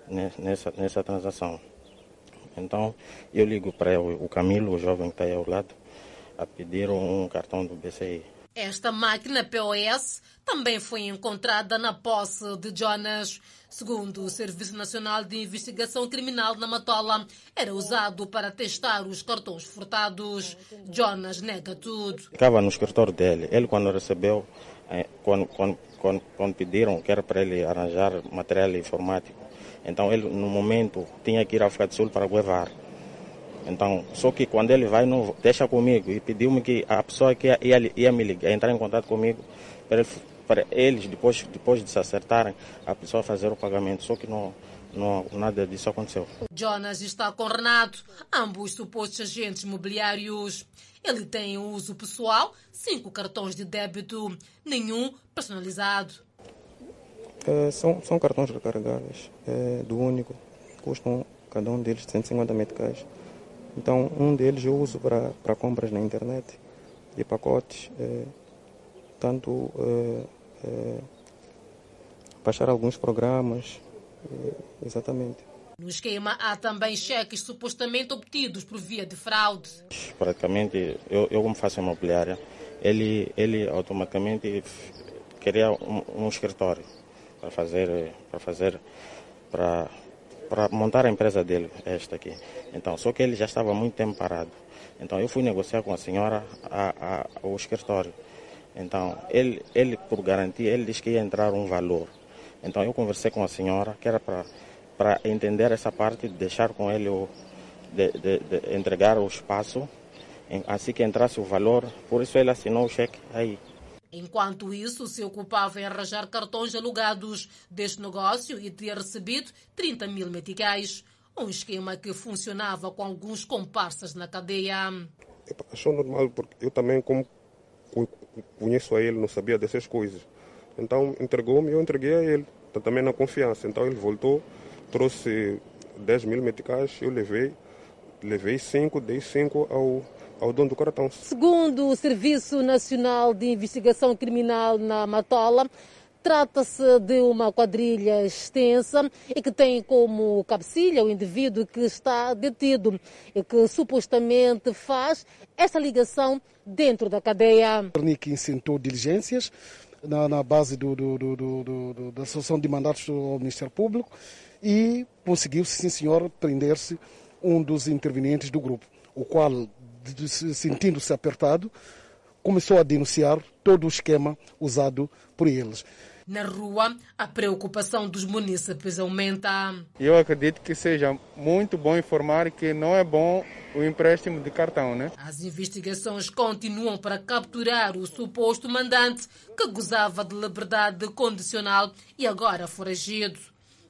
nessa, nessa transação. Então eu ligo para o Camilo, o jovem que está aí ao lado, a pedir um cartão do BCI. Esta máquina POS também foi encontrada na posse de Jonas. Segundo o Serviço Nacional de Investigação Criminal na Matola, era usado para testar os cartões furtados. Jonas nega tudo. Ficava no escritório dele. Ele, quando recebeu, quando, quando, quando, quando pediram que era para ele arranjar material informático, então ele, no momento, tinha que ir ao África do Sul para levar. Então, só que quando ele vai, não deixa comigo e pediu-me que a pessoa que ia, ia, ia me ligar, entrar em contato comigo para, ele, para eles, depois, depois de se acertarem, a pessoa fazer o pagamento. Só que não, não, nada disso aconteceu. Jonas está com Renato, ambos supostos agentes imobiliários. Ele tem uso pessoal, cinco cartões de débito, nenhum personalizado. É, são, são cartões recarregáveis é, do único, custam cada um deles 150 meticais. Então, um deles eu uso para, para compras na internet, de pacotes, é, tanto é, é, baixar alguns programas, exatamente. No esquema há também cheques supostamente obtidos por via de fraude. Praticamente, eu, eu como faço imobiliária, ele, ele automaticamente queria um, um escritório para fazer, para fazer, para para montar a empresa dele, esta aqui. Então, só que ele já estava muito tempo parado. Então, eu fui negociar com a senhora a, a, o escritório. Então, ele, ele, por garantia, ele disse que ia entrar um valor. Então, eu conversei com a senhora, que era para para entender essa parte, deixar com ele o, de, de, de entregar o espaço, assim que entrasse o valor. Por isso ele assinou o cheque aí. Enquanto isso, se ocupava em arranjar cartões alugados deste negócio e ter recebido 30 mil meticais. Um esquema que funcionava com alguns comparsas na cadeia. Achou normal, porque eu também, como conheço a ele, não sabia dessas coisas. Então entregou-me e eu entreguei a ele. Então, também na confiança. Então ele voltou, trouxe 10 mil meticais, eu levei, levei 5, dei 5 ao, ao dono do cartão. Segundo o Serviço Nacional de Investigação Criminal na Matola, trata-se de uma quadrilha extensa e que tem como cabecilha o indivíduo que está detido e que supostamente faz essa ligação dentro da cadeia. O incentou diligências na, na base do, do, do, da Associação de Mandatos do Ministério Público e conseguiu, sim senhor, prender-se um dos intervenientes do grupo, o qual, sentindo-se apertado, começou a denunciar todo o esquema usado por eles. Na rua, a preocupação dos munícipes aumenta. Eu acredito que seja muito bom informar que não é bom o empréstimo de cartão, né? As investigações continuam para capturar o suposto mandante que gozava de liberdade condicional e agora foragido.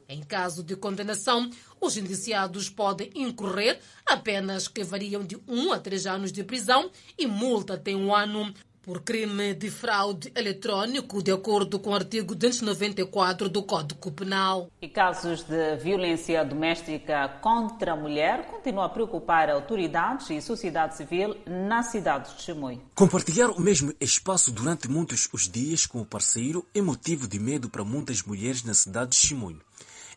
Em caso de condenação, os indiciados podem incorrer apenas que variam de 1 a 3 anos de prisão e multa até um ano por crime de fraude eletrônico, de acordo com o artigo 294 do Código Penal. E casos de violência doméstica contra a mulher continuam a preocupar autoridades e sociedade civil na cidade de Chimoio. Compartilhar o mesmo espaço durante muitos os dias com o parceiro é motivo de medo para muitas mulheres na cidade de Chimoio.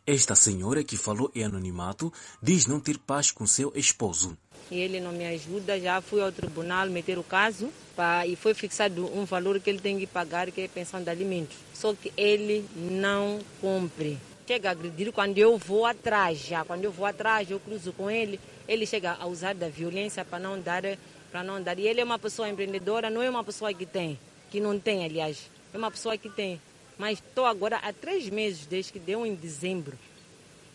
Esta senhora que falou em anonimato diz não ter paz com seu esposo. Ele não me ajuda, já fui ao tribunal meter o caso pá, e foi fixado um valor que ele tem que pagar, que é pensão de alimentos. Só que ele não cumpre. Chega a agredir quando eu vou atrás, já quando eu vou atrás, eu cruzo com ele, ele chega a usar da violência para não dar, para não dar. E ele é uma pessoa empreendedora, não é uma pessoa que tem, que não tem, aliás, é uma pessoa que tem. Mas estou agora há três meses, desde que deu em dezembro.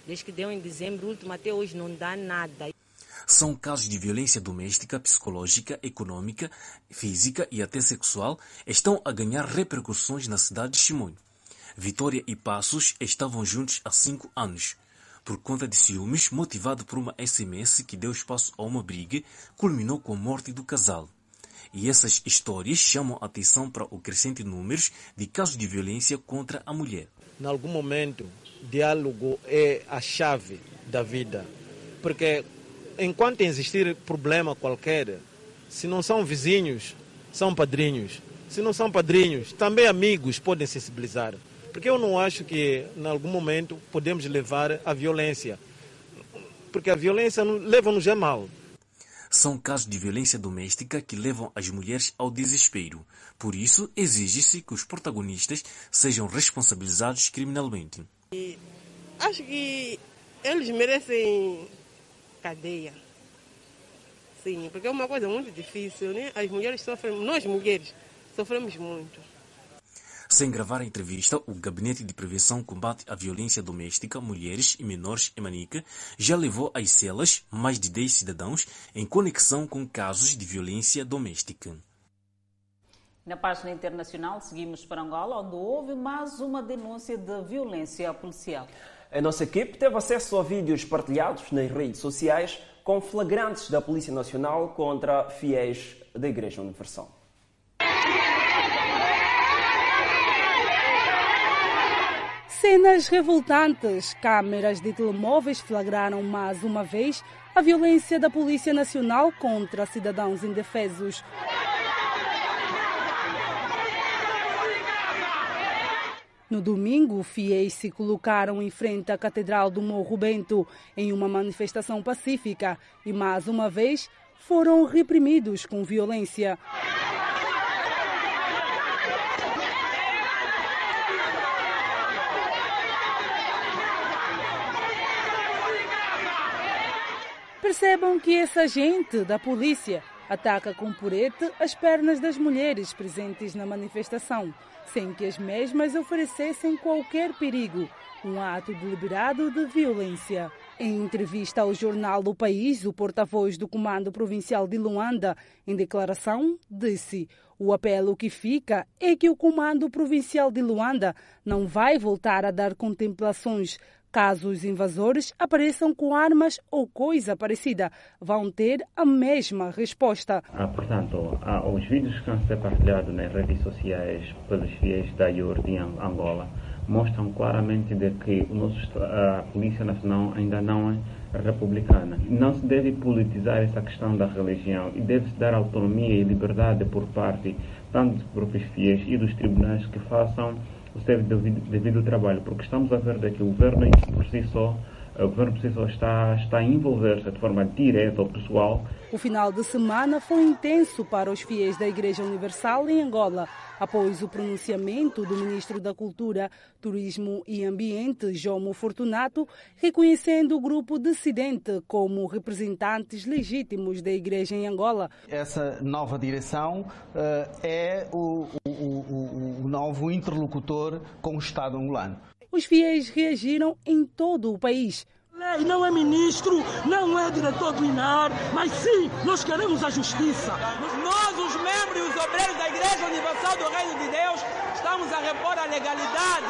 Desde que deu em dezembro, último até hoje não dá nada. São casos de violência doméstica, psicológica, econômica, física e até sexual estão a ganhar repercussões na cidade de Chimoio. Vitória e Passos estavam juntos há cinco anos. Por conta de ciúmes, motivado por uma SMS que deu espaço a uma briga, culminou com a morte do casal. E essas histórias chamam a atenção para o crescente número de casos de violência contra a mulher. Em algum momento, diálogo é a chave da vida. Porque enquanto existir problema qualquer, se não são vizinhos, são padrinhos. Se não são padrinhos, também amigos podem sensibilizar. Porque eu não acho que, em algum momento, podemos levar à violência. Porque a violência leva-nos a mal. São casos de violência doméstica que levam as mulheres ao desespero. Por isso, exige-se que os protagonistas sejam responsabilizados criminalmente. E acho que eles merecem cadeia. Sim, porque é uma coisa muito difícil, né? As mulheres sofrem, nós mulheres sofremos muito. Sem gravar a entrevista, o Gabinete de Prevenção Combate à Violência Doméstica, Mulheres e Menores, Emanica, já levou às celas mais de 10 cidadãos em conexão com casos de violência doméstica. Na página internacional, seguimos para Angola, onde houve mais uma denúncia de violência policial. A nossa equipe teve acesso a vídeos partilhados nas redes sociais com flagrantes da Polícia Nacional contra fiéis da Igreja Universal. Cenas revoltantes. Câmeras de telemóveis flagraram mais uma vez a violência da Polícia Nacional contra cidadãos indefesos. No domingo, fiéis se colocaram em frente à Catedral do Morro Bento em uma manifestação pacífica e, mais uma vez, foram reprimidos com violência. Percebam que essa gente da polícia ataca com purete as pernas das mulheres presentes na manifestação, sem que as mesmas oferecessem qualquer perigo. Um ato deliberado de violência. Em entrevista ao jornal do País, o porta-voz do Comando Provincial de Luanda, em declaração, disse: O apelo que fica é que o Comando Provincial de Luanda não vai voltar a dar contemplações Caso os invasores apareçam com armas ou coisa parecida, vão ter a mesma resposta. Ah, portanto, ah, os vídeos que estão a ser partilhados nas redes sociais pelos fiéis da IURD em Angola mostram claramente de que nosso, a Polícia Nacional ainda não é republicana. Não se deve politizar essa questão da religião e deve-se dar autonomia e liberdade por parte tanto dos próprios fiéis e dos tribunais que façam o seu devido, devido trabalho, porque estamos a ver que o governo por si só o governo só está, está a envolver-se de forma direta ou pessoal. O final de semana foi intenso para os fiéis da Igreja Universal em Angola após o pronunciamento do ministro da Cultura, Turismo e Ambiente, Jomo Fortunato, reconhecendo o grupo dissidente como representantes legítimos da Igreja em Angola. Essa nova direção uh, é o, o, o, o novo interlocutor com o Estado angolano. Os fiéis reagiram em todo o país lei não é ministro, não é diretor do INAR, mas sim, nós queremos a justiça. Nós, os membros e os obreiros da Igreja Universal do Reino de Deus, estamos a repor a legalidade.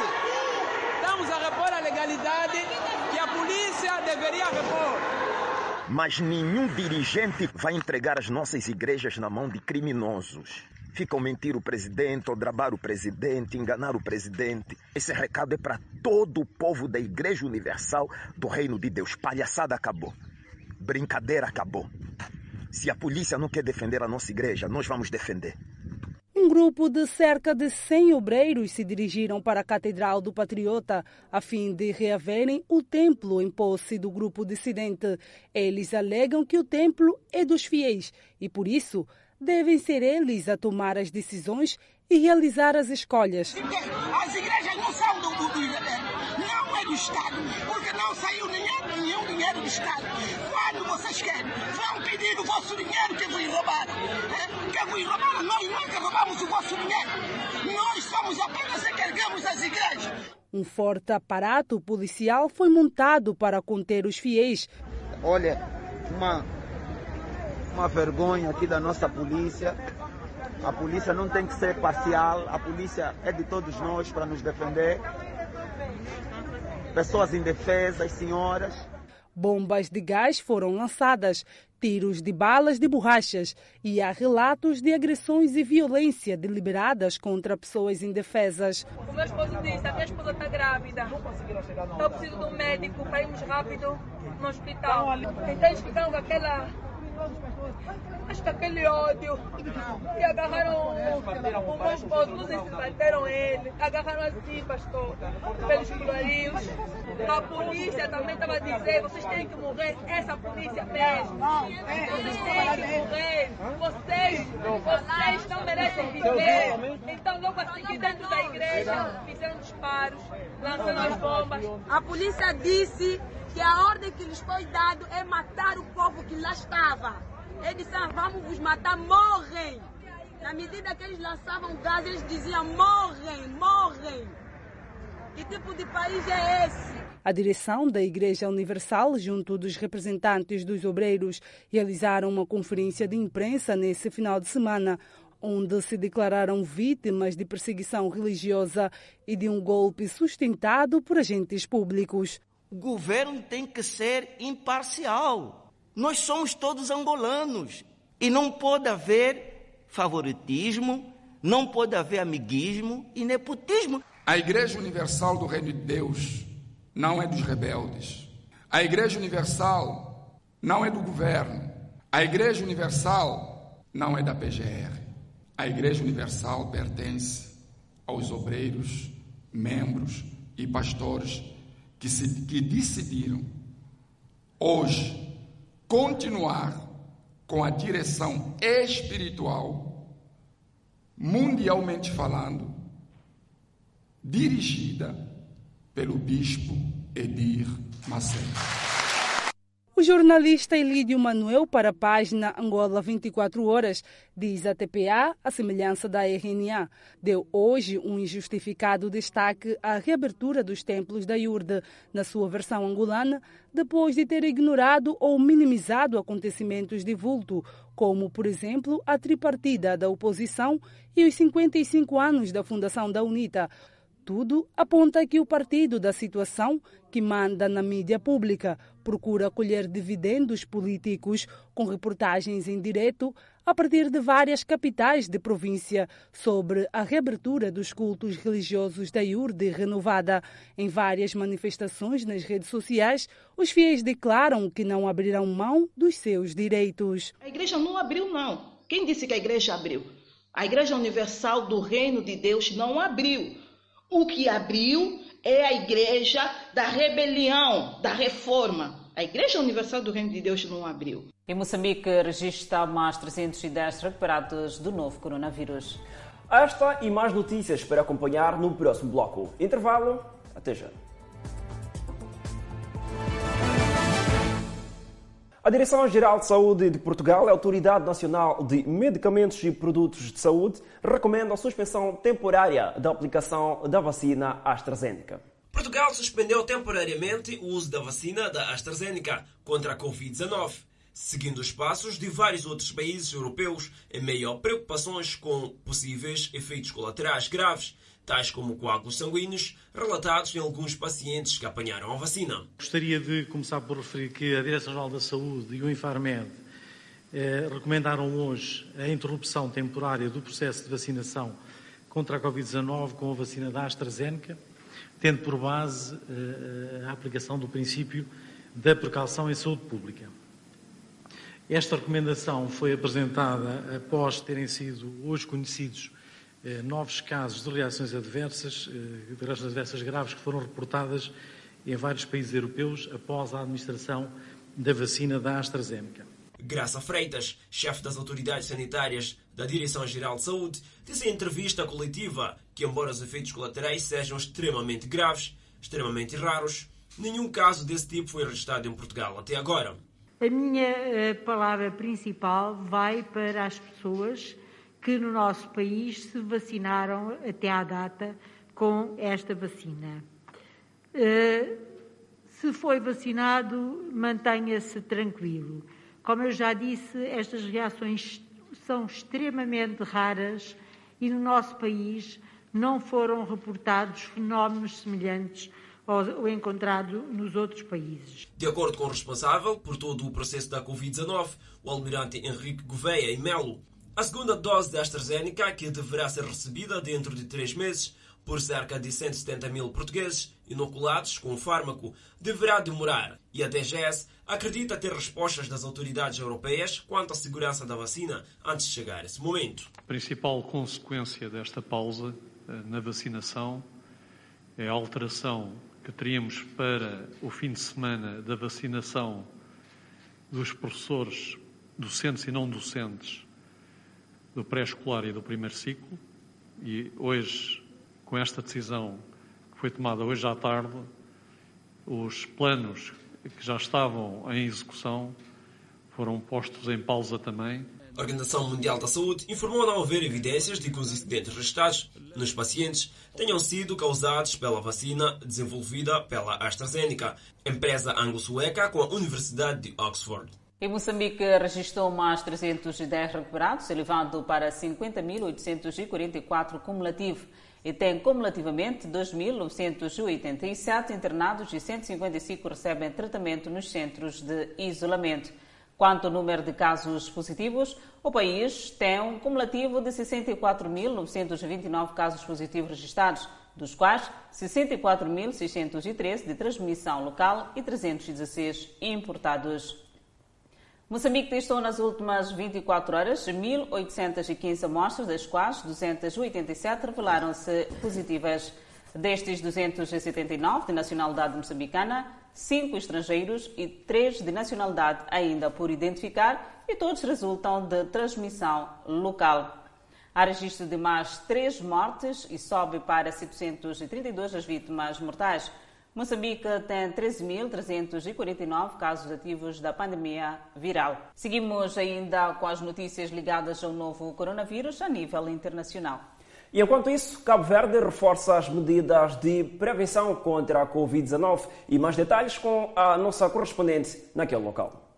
Estamos a repor a legalidade que a polícia deveria repor. Mas nenhum dirigente vai entregar as nossas igrejas na mão de criminosos ficam mentir o presidente, ou drabar o presidente, enganar o presidente. Esse recado é para todo o povo da Igreja Universal do Reino de Deus. Palhaçada acabou. Brincadeira acabou. Se a polícia não quer defender a nossa igreja, nós vamos defender. Um grupo de cerca de 100 obreiros se dirigiram para a Catedral do Patriota a fim de reaverem o templo em posse do grupo dissidente. Eles alegam que o templo é dos fiéis e, por isso, devem ser eles a tomar as decisões e realizar as escolhas. As igrejas não são do, do, do não é do Estado, porque não saiu nenhum, nenhum dinheiro do Estado. Quando vocês querem, vão pedir o vosso dinheiro que vos roubaram. É, que vos roubaram, nós nunca roubamos o vosso dinheiro. Nós somos apenas erguemos as igrejas. Um forte aparato policial foi montado para conter os fiéis. Olha, uma uma vergonha aqui da nossa polícia. A polícia não tem que ser parcial, a polícia é de todos nós para nos defender. Pessoas indefesas, senhoras. Bombas de gás foram lançadas, tiros de balas de borrachas e há relatos de agressões e violência deliberadas contra pessoas indefesas. O meu esposo disse: a minha esposa está grávida. Eu preciso de um médico para irmos rápido no hospital. Então eles ficaram com aquela Acho que aquele ódio. E agarraram o meu esposo, não sei se bateram ele. Agarraram assim, pastor, pelos colorios. A polícia também estava dizer, vocês têm que morrer, essa polícia mesmo. Vocês têm que morrer. Vocês, vocês não merecem viver. Então logo assim dentro da igreja fizeram disparos, lançando as bombas. A polícia disse que a ordem que lhes foi dada é matar o povo que lá estava. Eles disseram, vamos vos matar, morrem. Na medida que eles lançavam gás, eles diziam, morrem, morrem. Que tipo de país é esse? A direção da Igreja Universal, junto dos representantes dos obreiros, realizaram uma conferência de imprensa nesse final de semana, onde se declararam vítimas de perseguição religiosa e de um golpe sustentado por agentes públicos. O governo tem que ser imparcial. Nós somos todos angolanos e não pode haver favoritismo, não pode haver amiguismo e nepotismo. A Igreja Universal do Reino de Deus não é dos rebeldes. A Igreja Universal não é do governo. A Igreja Universal não é da PGR. A Igreja Universal pertence aos obreiros, membros e pastores que, se, que decidiram hoje continuar com a direção espiritual, mundialmente falando, dirigida pelo bispo Edir Macedo. O jornalista Elídio Manuel, para a página Angola 24 Horas, diz a TPA, a semelhança da RNA, deu hoje um injustificado destaque à reabertura dos templos da IURD, na sua versão angolana, depois de ter ignorado ou minimizado acontecimentos de vulto, como, por exemplo, a tripartida da oposição e os 55 anos da fundação da UNITA, tudo aponta que o partido da situação, que manda na mídia pública, procura colher dividendos políticos com reportagens em direto a partir de várias capitais de província sobre a reabertura dos cultos religiosos da IURD renovada. Em várias manifestações nas redes sociais, os fiéis declaram que não abrirão mão dos seus direitos. A igreja não abriu, não. Quem disse que a igreja abriu? A Igreja Universal do Reino de Deus não abriu. O que abriu é a igreja da rebelião, da reforma. A Igreja Universal do Reino de Deus não abriu. Em Moçambique, registra mais 310 recuperados do novo coronavírus. Esta e mais notícias para acompanhar no próximo bloco. Intervalo, até já. A Direção-Geral de Saúde de Portugal, a Autoridade Nacional de Medicamentos e Produtos de Saúde, recomenda a suspensão temporária da aplicação da vacina AstraZeneca. Portugal suspendeu temporariamente o uso da vacina da AstraZeneca contra a Covid-19, seguindo os passos de vários outros países europeus em meio a preocupações com possíveis efeitos colaterais graves tais como coágulos sanguíneos, relatados em alguns pacientes que apanharam a vacina. Gostaria de começar por referir que a Direção-Geral da Saúde e o Infarmed eh, recomendaram hoje a interrupção temporária do processo de vacinação contra a Covid-19 com a vacina da AstraZeneca, tendo por base eh, a aplicação do princípio da precaução em saúde pública. Esta recomendação foi apresentada após terem sido hoje conhecidos novos casos de reações adversas, eh, de reações adversas graves que foram reportadas em vários países europeus após a administração da vacina da AstraZeneca. Graça Freitas, chefe das autoridades sanitárias da Direção-Geral de Saúde, disse em entrevista coletiva que, embora os efeitos colaterais sejam extremamente graves, extremamente raros, nenhum caso desse tipo foi registrado em Portugal até agora. A minha palavra principal vai para as pessoas que no nosso país se vacinaram até à data com esta vacina. Se foi vacinado, mantenha-se tranquilo, Como eu já disse, estas reações são extremamente raras e no nosso país não foram reportados fenómenos semelhantes ao encontrado nos outros países. De acordo com o responsável por todo o processo da Covid-19, o almirante Henrique Gouveia e Melo, a segunda dose da AstraZeneca, que deverá ser recebida dentro de três meses por cerca de 170 mil portugueses inoculados com o fármaco, deverá demorar e a DGS acredita ter respostas das autoridades europeias quanto à segurança da vacina antes de chegar esse momento. A principal consequência desta pausa eh, na vacinação é a alteração que teríamos para o fim de semana da vacinação dos professores docentes e não docentes do pré-escolar e do primeiro ciclo. E hoje, com esta decisão que foi tomada hoje à tarde, os planos que já estavam em execução foram postos em pausa também a Organização Mundial da Saúde informou não haver evidências de que os incidentes registrados nos pacientes tenham sido causados pela vacina desenvolvida pela AstraZeneca, empresa anglo-sueca com a Universidade de Oxford. Em Moçambique, registrou mais 310 recuperados, elevado para 50.844 cumulativo, e tem cumulativamente 2.987 internados e 155 recebem tratamento nos centros de isolamento. Quanto ao número de casos positivos, o país tem um cumulativo de 64.929 casos positivos registrados, dos quais 64.613 de transmissão local e 316 importados. Moçambique testou nas últimas 24 horas 1.815 amostras, das quais 287 revelaram-se positivas. Destes 279 de nacionalidade moçambicana, cinco estrangeiros e três de nacionalidade ainda por identificar e todos resultam de transmissão local. Há registro de mais três mortes e sobe para 732 as vítimas mortais. Moçambique tem 13.349 casos ativos da pandemia viral. Seguimos ainda com as notícias ligadas ao novo coronavírus a nível internacional. E enquanto isso, Cabo Verde reforça as medidas de prevenção contra a Covid-19 e mais detalhes com a nossa correspondente naquele local.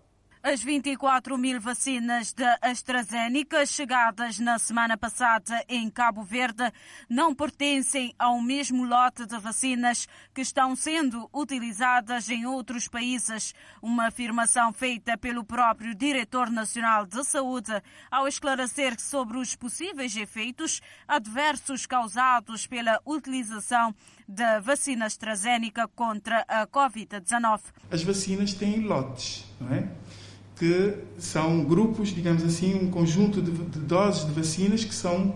As 24 mil vacinas da AstraZeneca chegadas na semana passada em Cabo Verde não pertencem ao mesmo lote de vacinas que estão sendo utilizadas em outros países. Uma afirmação feita pelo próprio Diretor Nacional de Saúde ao esclarecer sobre os possíveis efeitos adversos causados pela utilização da vacina AstraZeneca contra a Covid-19. As vacinas têm lotes, não é? Que são grupos, digamos assim, um conjunto de, de doses de vacinas que são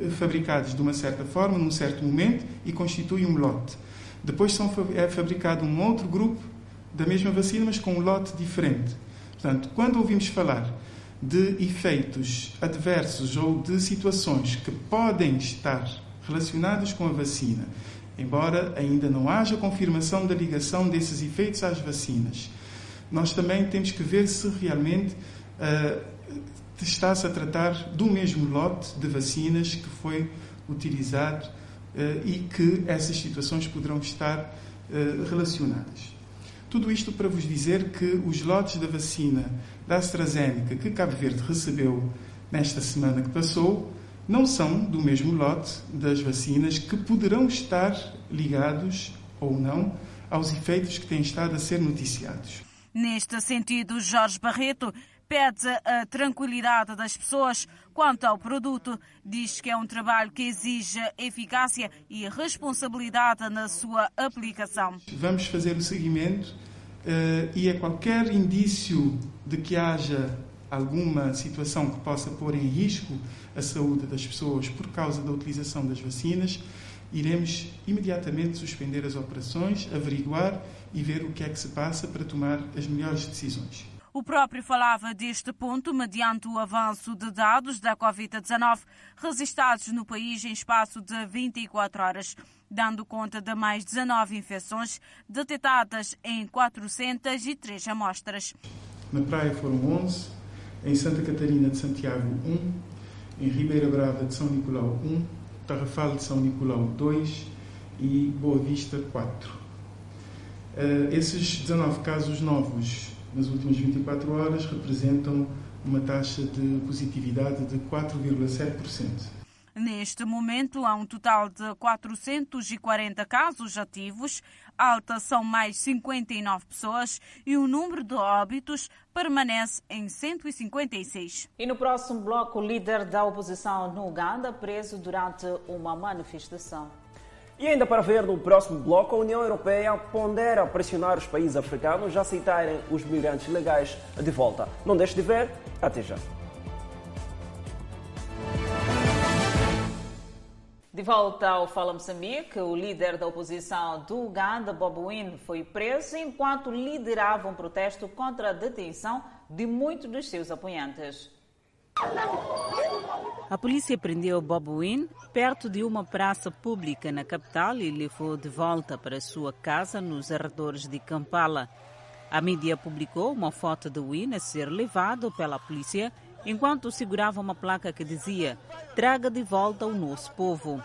eh, fabricadas de uma certa forma, num certo momento, e constituem um lote. Depois são, é fabricado um outro grupo da mesma vacina, mas com um lote diferente. Portanto, quando ouvimos falar de efeitos adversos ou de situações que podem estar relacionadas com a vacina, embora ainda não haja confirmação da ligação desses efeitos às vacinas, nós também temos que ver se realmente uh, está-se a tratar do mesmo lote de vacinas que foi utilizado uh, e que essas situações poderão estar uh, relacionadas. Tudo isto para vos dizer que os lotes da vacina da AstraZeneca que Cabo Verde recebeu nesta semana que passou não são do mesmo lote das vacinas que poderão estar ligados ou não aos efeitos que têm estado a ser noticiados. Neste sentido, Jorge Barreto pede a tranquilidade das pessoas quanto ao produto. Diz que é um trabalho que exige eficácia e responsabilidade na sua aplicação. Vamos fazer o seguimento uh, e a qualquer indício de que haja alguma situação que possa pôr em risco a saúde das pessoas por causa da utilização das vacinas, iremos imediatamente suspender as operações, averiguar e ver o que é que se passa para tomar as melhores decisões. O próprio falava deste ponto mediante o avanço de dados da Covid-19 registrados no país em espaço de 24 horas, dando conta de mais 19 infecções detectadas em 403 amostras. Na praia foram 11, em Santa Catarina de Santiago 1, em Ribeira Brava de São Nicolau 1, Tarrafal de São Nicolau 2 e Boa Vista 4. Uh, esses 19 casos novos nas últimas 24 horas representam uma taxa de positividade de 4,7%. Neste momento, há um total de 440 casos ativos, alta são mais 59 pessoas e o número de óbitos permanece em 156. E no próximo bloco, o líder da oposição no Uganda preso durante uma manifestação. E ainda para ver no próximo bloco, a União Europeia pondera pressionar os países africanos a aceitarem os migrantes legais de volta. Não deixe de ver, até já. De volta ao Fala Moçambique, o líder da oposição do Uganda, Bob Wine, foi preso enquanto liderava um protesto contra a detenção de muitos dos seus apoiantes. A polícia prendeu Bob Wine perto de uma praça pública na capital e levou de volta para sua casa nos arredores de Kampala. A mídia publicou uma foto de Wine a ser levado pela polícia enquanto segurava uma placa que dizia Traga de volta o nosso povo.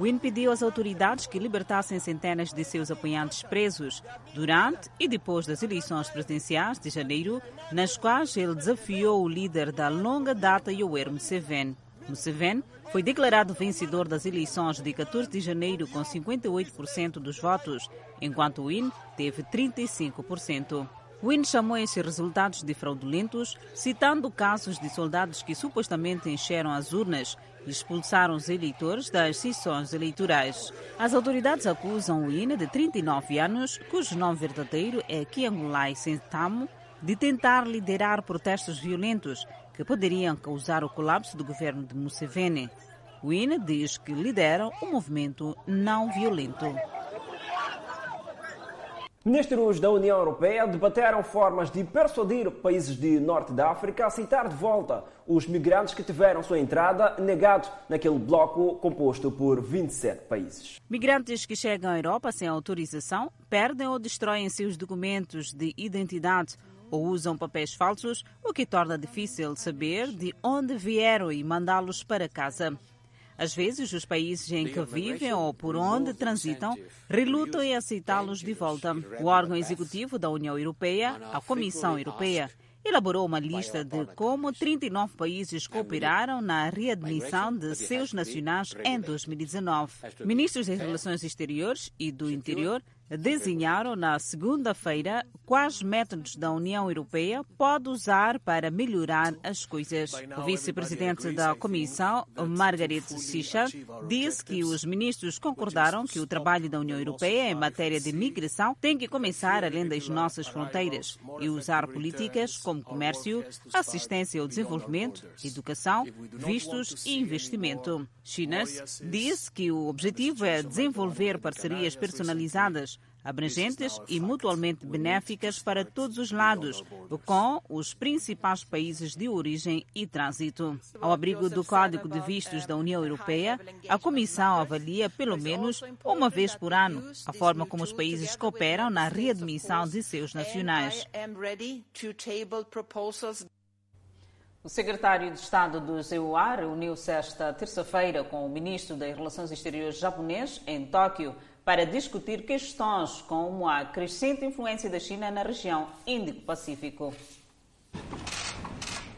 Wynne pediu às autoridades que libertassem centenas de seus apoiantes presos durante e depois das eleições presidenciais de janeiro, nas quais ele desafiou o líder da longa data Yoweri Museveni. Museveni foi declarado vencedor das eleições de 14 de janeiro com 58% dos votos, enquanto Wynne teve 35%. Wynne chamou esses resultados de fraudulentos, citando casos de soldados que supostamente encheram as urnas e expulsaram os eleitores das sessões eleitorais. As autoridades acusam Wynne, de 39 anos, cujo nome verdadeiro é Kiangulai Sentamo, de tentar liderar protestos violentos que poderiam causar o colapso do governo de Museveni. Wynne diz que lidera um movimento não violento. Ministros da União Europeia debateram formas de persuadir países de Norte da África a aceitar de volta os migrantes que tiveram sua entrada negado naquele bloco composto por 27 países. Migrantes que chegam à Europa sem autorização perdem ou destroem seus documentos de identidade ou usam papéis falsos, o que torna difícil saber de onde vieram e mandá-los para casa. Às vezes, os países em que vivem ou por onde transitam relutam em aceitá-los de volta. O órgão executivo da União Europeia, a Comissão Europeia, elaborou uma lista de como 39 países cooperaram na readmissão de seus nacionais em 2019. Ministros das Relações Exteriores e do Interior desenharam na segunda-feira quais métodos da União Europeia pode usar para melhorar as coisas. O vice-presidente da Comissão, Margaret Sisha, disse que os ministros concordaram que o trabalho da União Europeia em matéria de migração tem que começar além das nossas fronteiras e usar políticas como comércio, assistência ao desenvolvimento, educação, vistos e investimento. Chinas disse que o objetivo é desenvolver parcerias personalizadas abrangentes e mutualmente benéficas para todos os lados, com os principais países de origem e trânsito. Ao abrigo do Código de Vistos da União Europeia, a Comissão avalia pelo menos uma vez por ano a forma como os países cooperam na readmissão de seus nacionais. O secretário de Estado do EUA reuniu-se esta terça-feira com o ministro das Relações Exteriores japonês em Tóquio para discutir questões como a crescente influência da China na região Índico-Pacífico.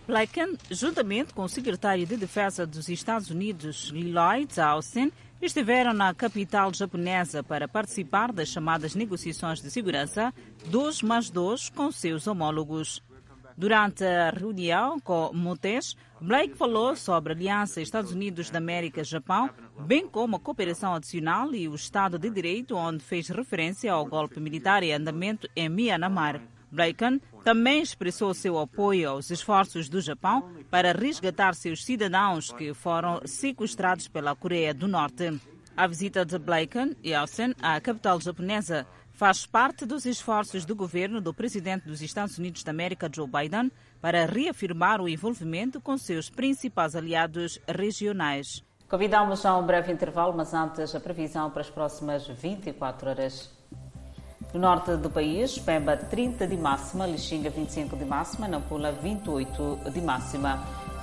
Blinken, juntamente com o secretário de Defesa dos Estados Unidos, Lloyd Austin, estiveram na capital japonesa para participar das chamadas negociações de segurança dos mais dois com seus homólogos. Durante a reunião com Mutes, Blake falou sobre a aliança Estados Unidos da América-Japão, bem como a cooperação adicional e o Estado de Direito, onde fez referência ao golpe militar em andamento em Myanmar. Blinken também expressou seu apoio aos esforços do Japão para resgatar seus cidadãos que foram sequestrados pela Coreia do Norte. A visita de Blinken e Austin à capital japonesa faz parte dos esforços do governo do presidente dos Estados Unidos da América, Joe Biden, para reafirmar o envolvimento com seus principais aliados regionais. Convidamos a um breve intervalo, mas antes a previsão para as próximas 24 horas. No norte do país, Pemba 30 de máxima, Lixinga 25 de máxima, Nampula 28 de máxima.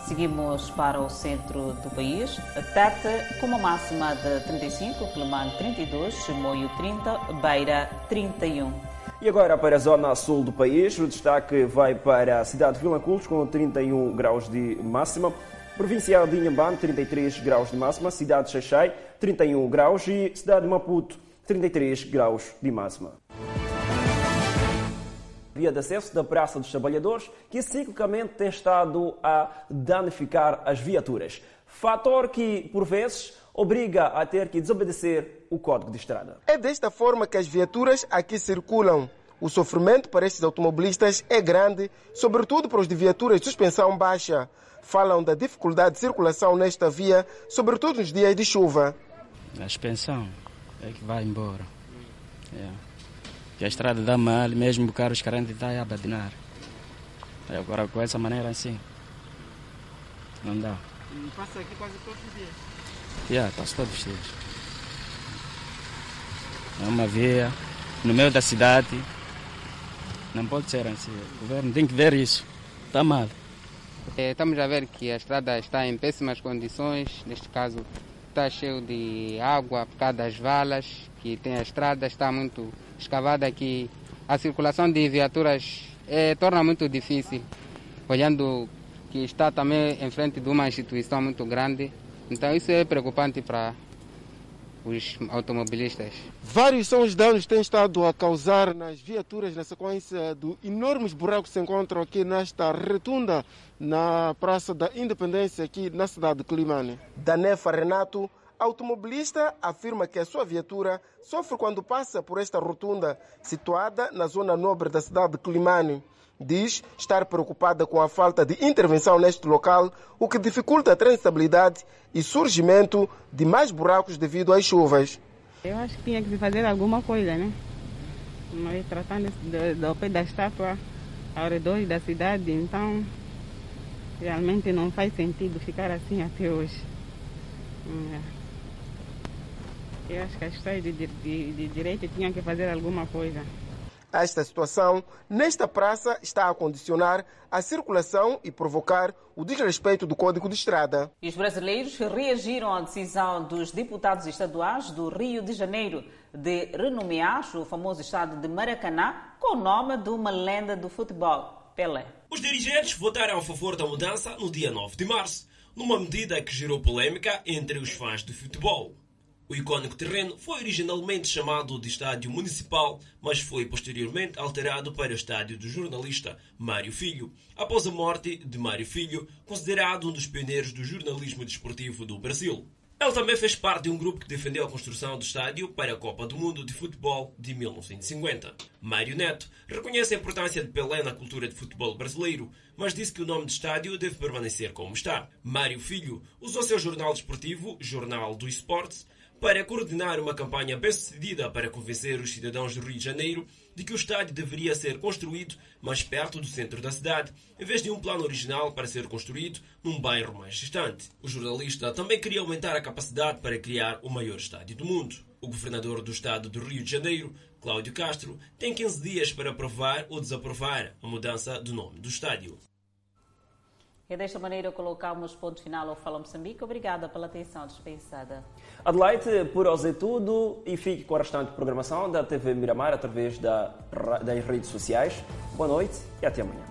Seguimos para o centro do país. Tete com uma máxima de 35, Quelimane 32, Chimoio 30, Beira 31. E agora para a zona sul do país, o destaque vai para a cidade de Vilanculos com 31 graus de máxima, província de Inhambane 33 graus de máxima, cidade de Xaxai 31 graus e cidade de Maputo 33 graus de máxima. Via de acesso da Praça dos Trabalhadores, que ciclicamente tem estado a danificar as viaturas. Fator que, por vezes, obriga a ter que desobedecer o código de estrada. É desta forma que as viaturas aqui circulam. O sofrimento para estes automobilistas é grande, sobretudo para os de viaturas de suspensão baixa. Falam da dificuldade de circulação nesta via, sobretudo nos dias de chuva. A suspensão é que vai embora. É. Que a estrada dá mal, mesmo o carro os carentes estão a batinar. Agora com essa maneira assim, não dá. E passa aqui quase todos os dias? Yeah, passo todos os dias. É uma via no meio da cidade. Não pode ser assim. O governo tem que ver isso. Está mal. É, estamos a ver que a estrada está em péssimas condições. Neste caso, está cheio de água por causa das valas que tem a estrada, está muito escavada que a circulação de viaturas é, torna muito difícil, olhando que está também em frente de uma instituição muito grande. Então isso é preocupante para os automobilistas. Vários são os danos que têm estado a causar nas viaturas na sequência do enormes buracos que se encontram aqui nesta retunda na Praça da Independência aqui na cidade de Climane. Danefa Renato, automobilista, afirma que a sua viatura sofre quando passa por esta rotunda situada na zona nobre da cidade de Climane. Diz estar preocupada com a falta de intervenção neste local, o que dificulta a transitabilidade e surgimento de mais buracos devido às chuvas. Eu acho que tinha que se fazer alguma coisa, né? Mas tratando do, do pé da estátua ao redor da cidade, então realmente não faz sentido ficar assim até hoje. Eu acho que as pessoas de, de, de direito tinham que fazer alguma coisa. Esta situação, nesta praça, está a condicionar a circulação e provocar o desrespeito do Código de Estrada. E os brasileiros reagiram à decisão dos deputados estaduais do Rio de Janeiro de renomear o famoso estado de Maracanã com o nome de uma lenda do futebol, Pelé. Os dirigentes votaram a favor da mudança no dia 9 de março, numa medida que gerou polêmica entre os fãs do futebol. O icônico terreno foi originalmente chamado de Estádio Municipal, mas foi posteriormente alterado para Estádio do jornalista Mário Filho, após a morte de Mário Filho, considerado um dos pioneiros do jornalismo desportivo do Brasil. Ele também fez parte de um grupo que defendeu a construção do estádio para a Copa do Mundo de Futebol de 1950. Mário Neto reconhece a importância de Pelé na cultura de futebol brasileiro, mas disse que o nome do estádio deve permanecer como está. Mário Filho usou seu jornal desportivo, Jornal do Esportes, para coordenar uma campanha bem-sucedida para convencer os cidadãos do Rio de Janeiro de que o estádio deveria ser construído mais perto do centro da cidade, em vez de um plano original para ser construído num bairro mais distante. O jornalista também queria aumentar a capacidade para criar o maior estádio do mundo. O governador do estado do Rio de Janeiro, Cláudio Castro, tem 15 dias para aprovar ou desaprovar a mudança do nome do estádio. E desta maneira colocamos ponto final ao Fala Moçambique. Obrigada pela atenção dispensada. Adelaide, por hoje é tudo e fique com a restante programação da TV Miramar através da, das redes sociais. Boa noite e até amanhã.